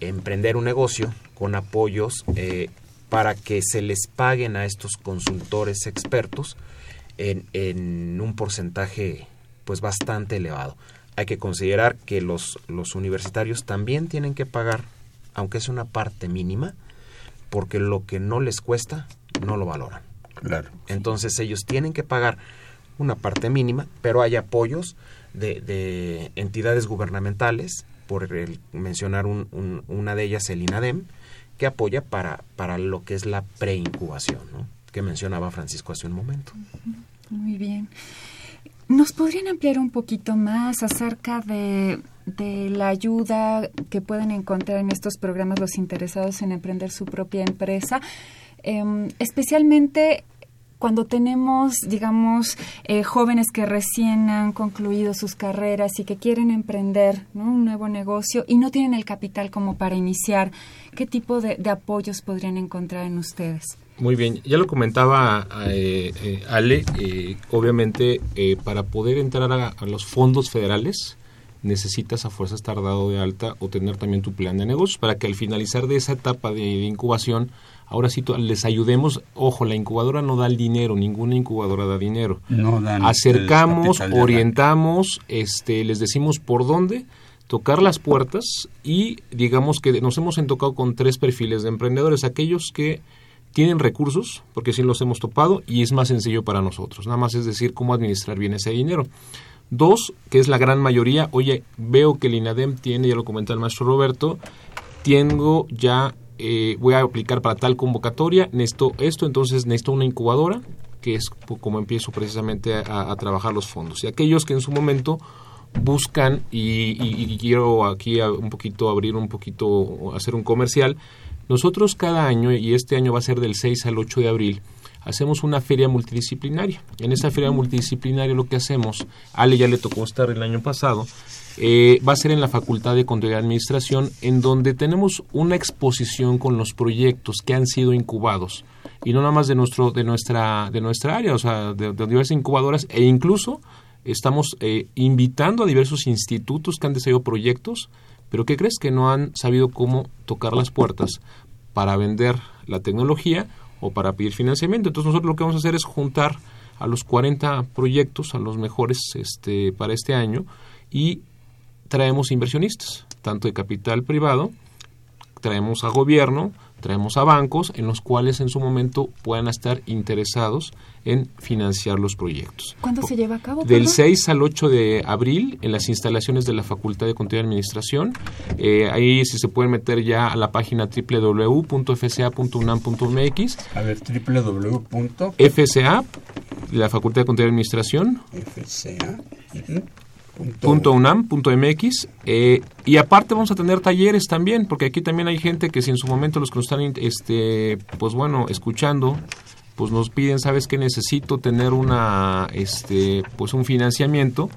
emprender un negocio con apoyos eh, para que se les paguen a estos consultores expertos en, en, un porcentaje pues bastante elevado. Hay que considerar que los, los universitarios también tienen que pagar, aunque es una parte mínima, porque lo que no les cuesta no lo valoran. Claro. Entonces ellos tienen que pagar una parte mínima, pero hay apoyos de, de entidades gubernamentales por el, mencionar un, un, una de ellas, el INADEM, que apoya para, para lo que es la preincubación, ¿no? que mencionaba Francisco hace un momento. Muy bien. ¿Nos podrían ampliar un poquito más acerca de, de la ayuda que pueden encontrar en estos programas los interesados en emprender su propia empresa? Eh, especialmente cuando tenemos, digamos, eh, jóvenes que recién han concluido sus carreras y que quieren emprender un nuevo negocio y no tienen el capital como para iniciar, ¿qué tipo de, apoyos podrían encontrar en ustedes? Muy bien, ya lo comentaba eh, eh, Ale, eh, obviamente para poder entrar a, los fondos federales necesitas a fuerza estar dado de alta o tener también tu plan de negocios para que al finalizar de esa etapa de, de incubación ahora sí les ayudemos. Ojo, la incubadora no da el dinero, ninguna incubadora da dinero. No dan Acercamos, orientamos, este, les decimos por dónde tocar las puertas y digamos que nos hemos tocado con tres perfiles de emprendedores, aquellos que tienen recursos, porque sí los hemos topado y es más sencillo para nosotros, nada más es decir cómo administrar bien ese dinero. Dos, que es la gran mayoría, oye, veo que el INADEM tiene, ya lo comenta el maestro Roberto, tengo ya eh, voy a aplicar para tal convocatoria, necesito esto, entonces necesito una incubadora, que es como empiezo precisamente a, trabajar los fondos. Y aquellos que en su momento buscan, y, y, quiero aquí un poquito abrir un poquito, hacer un comercial, nosotros cada año, y este año va a ser del 6 al 8 de abril, hacemos una feria multidisciplinaria. En esa feria multidisciplinaria lo que hacemos, Ale ya le tocó estar el año pasado, eh, va a ser en la Facultad de Control y Administración, en donde tenemos una exposición con los proyectos que han sido incubados y no nada más de nuestro de nuestra de nuestra área, o sea, de, diversas incubadoras e incluso estamos eh, invitando a diversos institutos que han desarrollado proyectos, pero ¿qué crees que no han sabido cómo tocar las puertas para vender la tecnología o para pedir financiamiento? Entonces nosotros lo que vamos a hacer es juntar a los 40 proyectos, a los mejores este para este año y traemos inversionistas, tanto de capital privado, traemos a gobierno, traemos a bancos, en los cuales en su momento puedan estar interesados en financiar los proyectos. ¿Cuándo se lleva a cabo? Del perdón? 6 al 8 de abril en las instalaciones de la Facultad de Control y Administración. Eh, ahí si se pueden meter ya a la página www.fca.unam.mx. A ver, www. FCA, la Facultad de Control y Administración. FCA. Uh -huh. Punto .unam, punto .mx eh, y aparte vamos a tener talleres también porque aquí también hay gente que si en su momento los que nos están este pues bueno escuchando pues nos piden sabes que necesito tener una este pues un financiamiento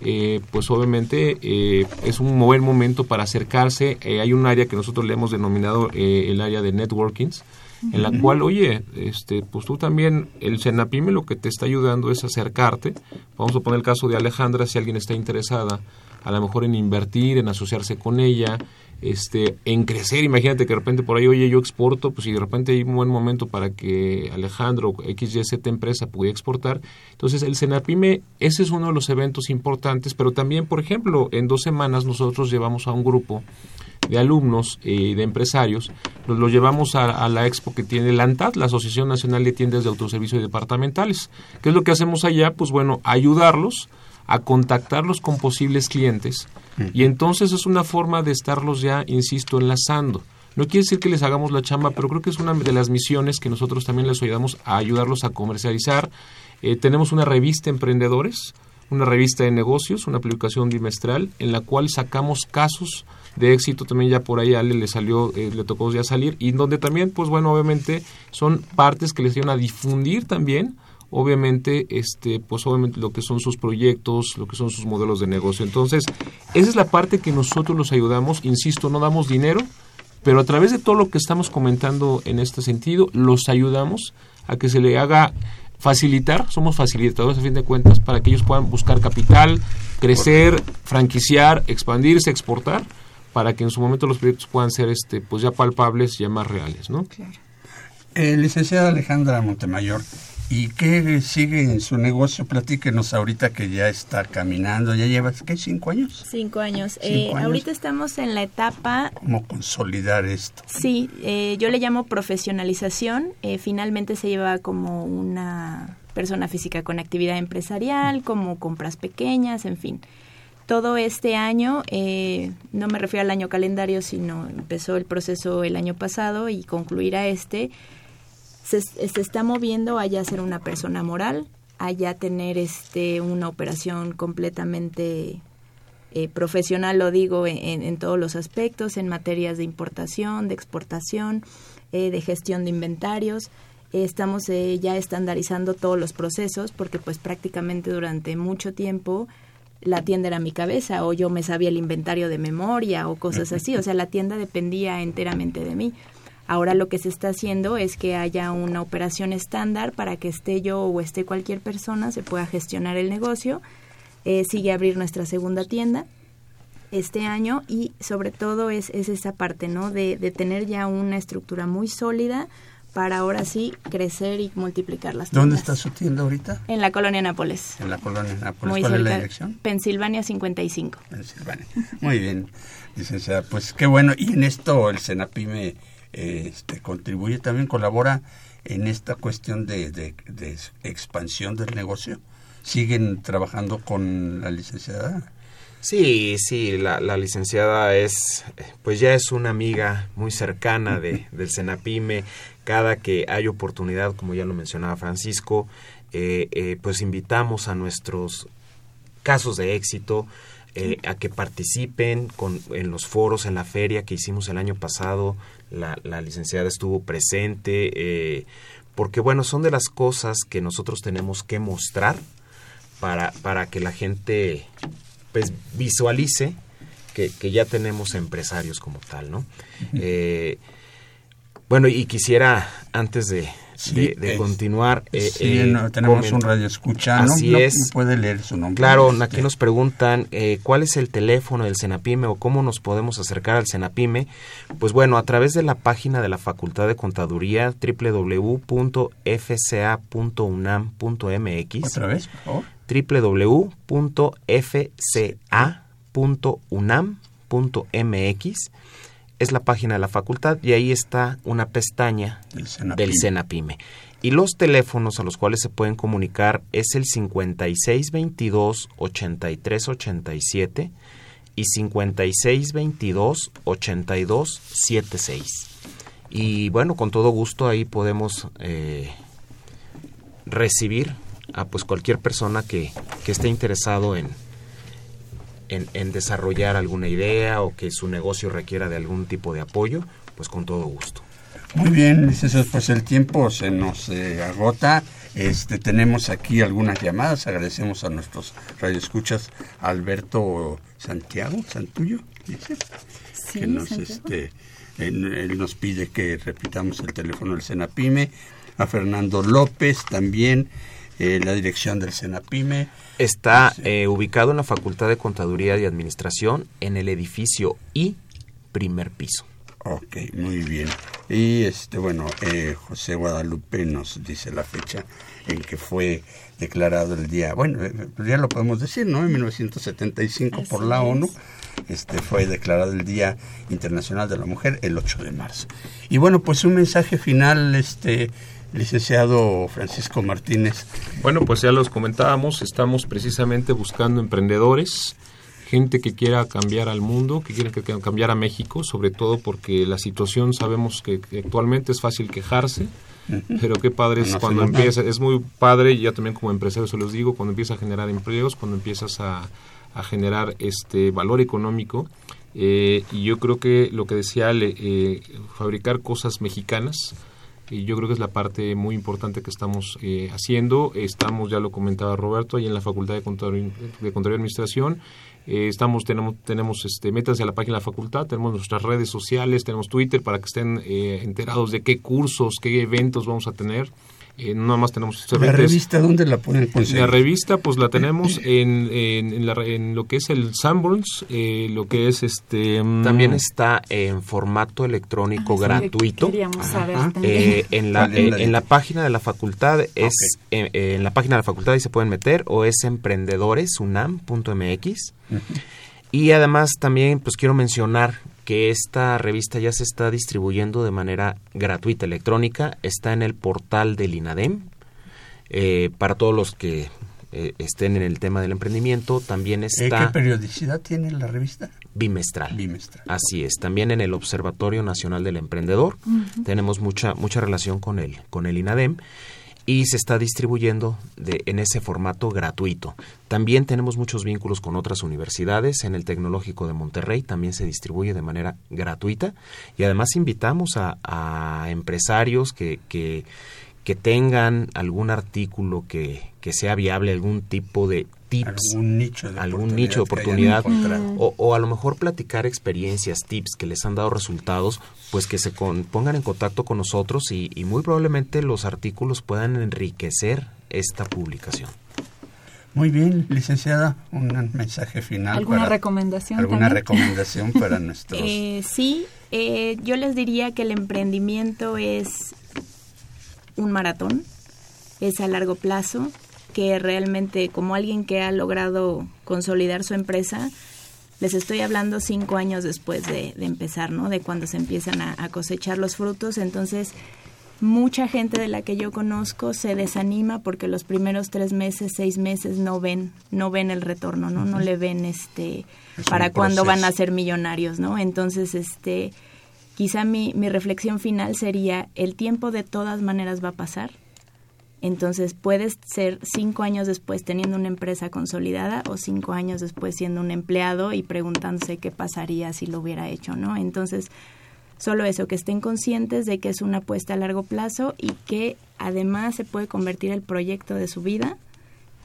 eh, pues obviamente eh, es un buen momento para acercarse hay un área que nosotros le hemos denominado el área de networkings en la cual, oye, este, pues tú también, el Senapime lo que te está ayudando es acercarte. Vamos a poner el caso de Alejandra, si alguien está interesada, a lo mejor en invertir, en asociarse con ella, este, en crecer. Imagínate que de repente por ahí, oye, yo exporto, pues si de repente hay un buen momento para que Alejandro, XYZ empresa, pudiera exportar. Entonces, el Senapime, ese es uno de los eventos importantes, pero también, por ejemplo, en dos semanas nosotros llevamos a un grupo de alumnos y de empresarios, nos lo llevamos a, la expo que tiene la ANTAD, la Asociación Nacional de Tiendas de Autoservicio y Departamentales. ¿Qué es lo que hacemos allá? Pues bueno, ayudarlos a contactarlos con posibles clientes y entonces es una forma de estarlos ya, insisto, enlazando. No quiere decir que les hagamos la chamba, pero creo que es una de las misiones que nosotros también les ayudamos a ayudarlos a comercializar. Eh, tenemos una revista Emprendedores, una revista de negocios, una publicación bimestral, en la cual sacamos casos de éxito. También ya por ahí a Ale le salió, eh, le tocó ya salir y donde también, pues bueno, obviamente son partes que les ayudan a difundir también obviamente este pues obviamente lo que son sus proyectos lo que son sus modelos de negocio. Entonces esa es la parte que nosotros los ayudamos. Insisto no damos dinero pero a través de todo lo que estamos comentando en este sentido los ayudamos a que se le haga facilitar somos facilitadores a fin de cuentas para que ellos puedan buscar capital crecer franquiciar expandirse exportar para que en su momento los proyectos puedan ser este pues ya palpables, ya más reales, ¿no? Claro. Eh, licenciada Alejandra Montemayor, ¿y qué sigue en su negocio? Platíquenos ahorita que ya está caminando, ya lleva, ¿qué? ¿Cinco años? Cinco años. eh, Ahorita estamos en la etapa... ¿Cómo consolidar esto? Sí, eh, yo le llamo profesionalización. Eh, finalmente se lleva como una persona física con actividad empresarial, como compras pequeñas, en fin todo este año, eh, no me refiero al año calendario, sino empezó el proceso el año pasado y concluirá este, se, está moviendo a ser una persona moral, a tener este una operación completamente eh, profesional, lo digo, en, todos los aspectos, en materias de importación, de exportación, eh, de gestión de inventarios. estamos ya estandarizando todos los procesos porque pues prácticamente durante mucho tiempo la tienda era mi cabeza o yo me sabía el inventario de memoria o cosas así, o sea, la tienda dependía enteramente de mí. Ahora lo que se está haciendo es que haya una operación estándar para que esté yo o esté cualquier persona, se pueda gestionar el negocio. Eh, sigue a abrir nuestra segunda tienda este año y sobre todo es, es esa parte, ¿no? De, de tener ya una estructura muy sólida para ahora sí crecer y multiplicar las tiendas. ¿Dónde está su tienda ahorita? En la colonia Nápoles. En la colonia Nápoles. ¿Cuál es la dirección? Pensilvania 55. Pensilvania. Muy bien, licenciada. Pues qué bueno. Y en esto el Senapime este, contribuye también, colabora en esta cuestión de, de, de expansión del negocio. ¿Siguen trabajando con la licenciada? Sí, sí, la, la, licenciada es, pues ya es una amiga muy cercana de, del Senapime. Cada que hay oportunidad, como ya lo mencionaba Francisco, eh, eh, pues invitamos a nuestros casos de éxito eh, a que participen con, en los foros, en la feria que hicimos el año pasado. La, la licenciada estuvo presente, eh, porque bueno, son de las cosas que nosotros tenemos que mostrar para, para que la gente pues visualice que, que, ya tenemos empresarios como tal, ¿no? Eh, bueno, y quisiera, antes de, Sí, de, de es- continuar... eh, sí, eh, no, tenemos comen- un radio escucha, ¿no? Así No es. puede leer su nombre. Claro, Este, aquí nos preguntan eh, cuál es el teléfono del Senapime o cómo nos podemos acercar al Senapime. Pues bueno, a través de la página de la Facultad de Contaduría www.fca.unam.mx. Otra vez, por favor. www.fca.unam.mx es la página de la facultad y ahí está una pestaña Senapime. del Senapime. Y los teléfonos a los cuales se pueden comunicar es el 5622-8387 y 5622-8276. Y bueno, con todo gusto ahí podemos eh, recibir a pues cualquier persona que, que esté interesado en, en, en desarrollar alguna idea o que su negocio requiera de algún tipo de apoyo, pues con todo gusto. Muy bien, licenciados, pues el tiempo se nos eh, agota. Este, tenemos aquí algunas llamadas. Agradecemos a nuestros radioescuchas, Alberto Santiago, Santuyo, dice, Sí, que nos, Santiago. este, él, él nos pide que repitamos el teléfono del Senapime. A Fernando López también, eh, la dirección del Senapime. Está eh, ubicado en la Facultad de Contaduría y Administración en el edificio I, primer piso. Ok, muy bien. Y este, bueno, eh, José Guadalupe nos dice la fecha en que fue declarado el día, bueno, eh, pues ya lo podemos decir, ¿no? En 1975 por la ONU, este fue declarado el Día Internacional de la Mujer el 8 de marzo. Y bueno, pues un mensaje final, este licenciado Francisco Martínez. Bueno, pues ya los comentábamos, estamos precisamente buscando emprendedores, gente que quiera cambiar al mundo, que quiera que- que cambiar a México, sobre todo porque la situación sabemos que, que actualmente es fácil quejarse, pero qué padre es No cuando empieza, es muy padre, y yo también como empresario se los digo, cuando empieza a generar empleos, cuando empiezas a, a generar este valor económico. eh, y yo creo que lo que decía Ale, eh, fabricar cosas mexicanas, y yo creo que es la parte muy importante que estamos eh, haciendo. Estamos, ya lo comentaba Roberto, ahí en la Facultad de Contaduría, de Contaduría y Administración. Eh, estamos, tenemos, tenemos este, métanse a la página de la facultad, tenemos nuestras redes sociales, tenemos Twitter para que estén eh, enterados de qué cursos, qué eventos vamos a tener. Eh, no nada más tenemos La eventos- revista, ¿dónde la conseguir? la revista, pues la tenemos en, en, en la re- en lo que es el Sanborns, eh, lo que es este. mm, También está en formato electrónico sí, gratuito. queríamos saber Ajá. también. Eh, en, la, ¿Cuál es la eh, en la página de la facultad es eh, eh, en la página de la facultad ahí se pueden meter o es emprendedoresunam.mx y además también pues quiero mencionar que esta revista ya se está distribuyendo de manera gratuita electrónica está en el portal del INADEM eh, para todos los que eh, estén en el tema del emprendimiento también Eh, está ¿Qué periodicidad tiene la revista? bimestral. Bimestral. Así es. También en el Observatorio Nacional del Emprendedor tenemos mucha mucha relación con el con el INADEM y se está distribuyendo de, en ese formato gratuito. También tenemos muchos vínculos con otras universidades. En el Tecnológico de Monterrey también se distribuye de manera gratuita y además invitamos a, empresarios que, que, que tengan algún artículo que, que sea viable, algún tipo de tips, Algún nicho de algún nicho de oportunidad o, o a lo mejor platicar experiencias, tips que les han dado resultados, pues que se con- pongan en contacto con nosotros y, y muy probablemente los artículos puedan enriquecer esta publicación. Muy bien, licenciada, un mensaje final. ¿Alguna para- recomendación ¿Alguna también? recomendación para nuestros... Eh, sí, eh, yo les diría que el emprendimiento es un maratón, es a largo plazo, que realmente como alguien que ha logrado consolidar su empresa, les estoy hablando cinco años después de, de empezar, ¿no? De cuando se empiezan a, a cosechar los frutos, entonces mucha gente de la que yo conozco se desanima porque los primeros tres meses, seis meses no ven, no ven el retorno, ¿no? No le ven este Es para cuándo van a ser millonarios, ¿no? Entonces, este, quizá mi, mi reflexión final sería, el tiempo de todas maneras va a pasar. Entonces puedes ser cinco años después teniendo una empresa consolidada o cinco años después siendo un empleado y preguntándose qué pasaría si lo hubiera hecho, ¿no? Entonces, solo eso, que estén conscientes de que es una apuesta a largo plazo y que además se puede convertir el proyecto de su vida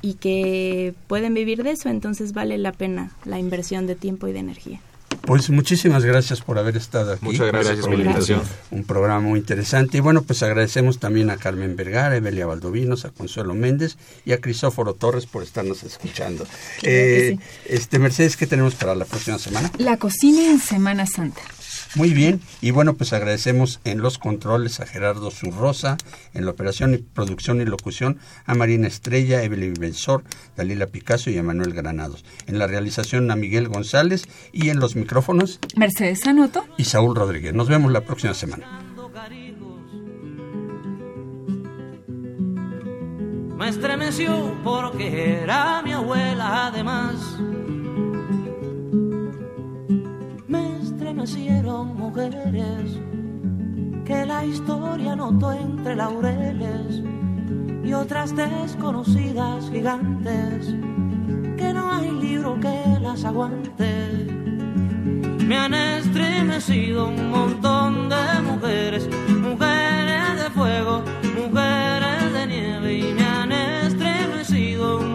y que pueden vivir de eso, entonces vale la pena la inversión de tiempo y de energía. Pues muchísimas gracias por haber estado aquí. Muchas gracias por la invitación. Un programa muy interesante. Y bueno, pues agradecemos también a Carmen Vergara, a Evelia Valdovinos, a Consuelo Méndez y a Crisóforo Torres por estarnos escuchando. Eh, este Mercedes, ¿qué tenemos para la próxima semana? La cocina en Semana Santa. Muy bien, y bueno, pues agradecemos en los controles a Gerardo Zurrosa, en la operación y producción y locución a Marina Estrella, Evelyn Benzor, Dalila Picasso y a Manuel Granados. En la realización a Miguel González y en los micrófonos Mercedes Sanoto. y Saúl Rodríguez. Nos vemos la próxima semana. Me estremeció porque era mi abuela además. Estremecieron mujeres que la historia notó entre laureles y otras desconocidas gigantes que no hay libro que las aguanté. Me han estremecido un montón de mujeres, mujeres de fuego, mujeres de nieve y me han estremecido un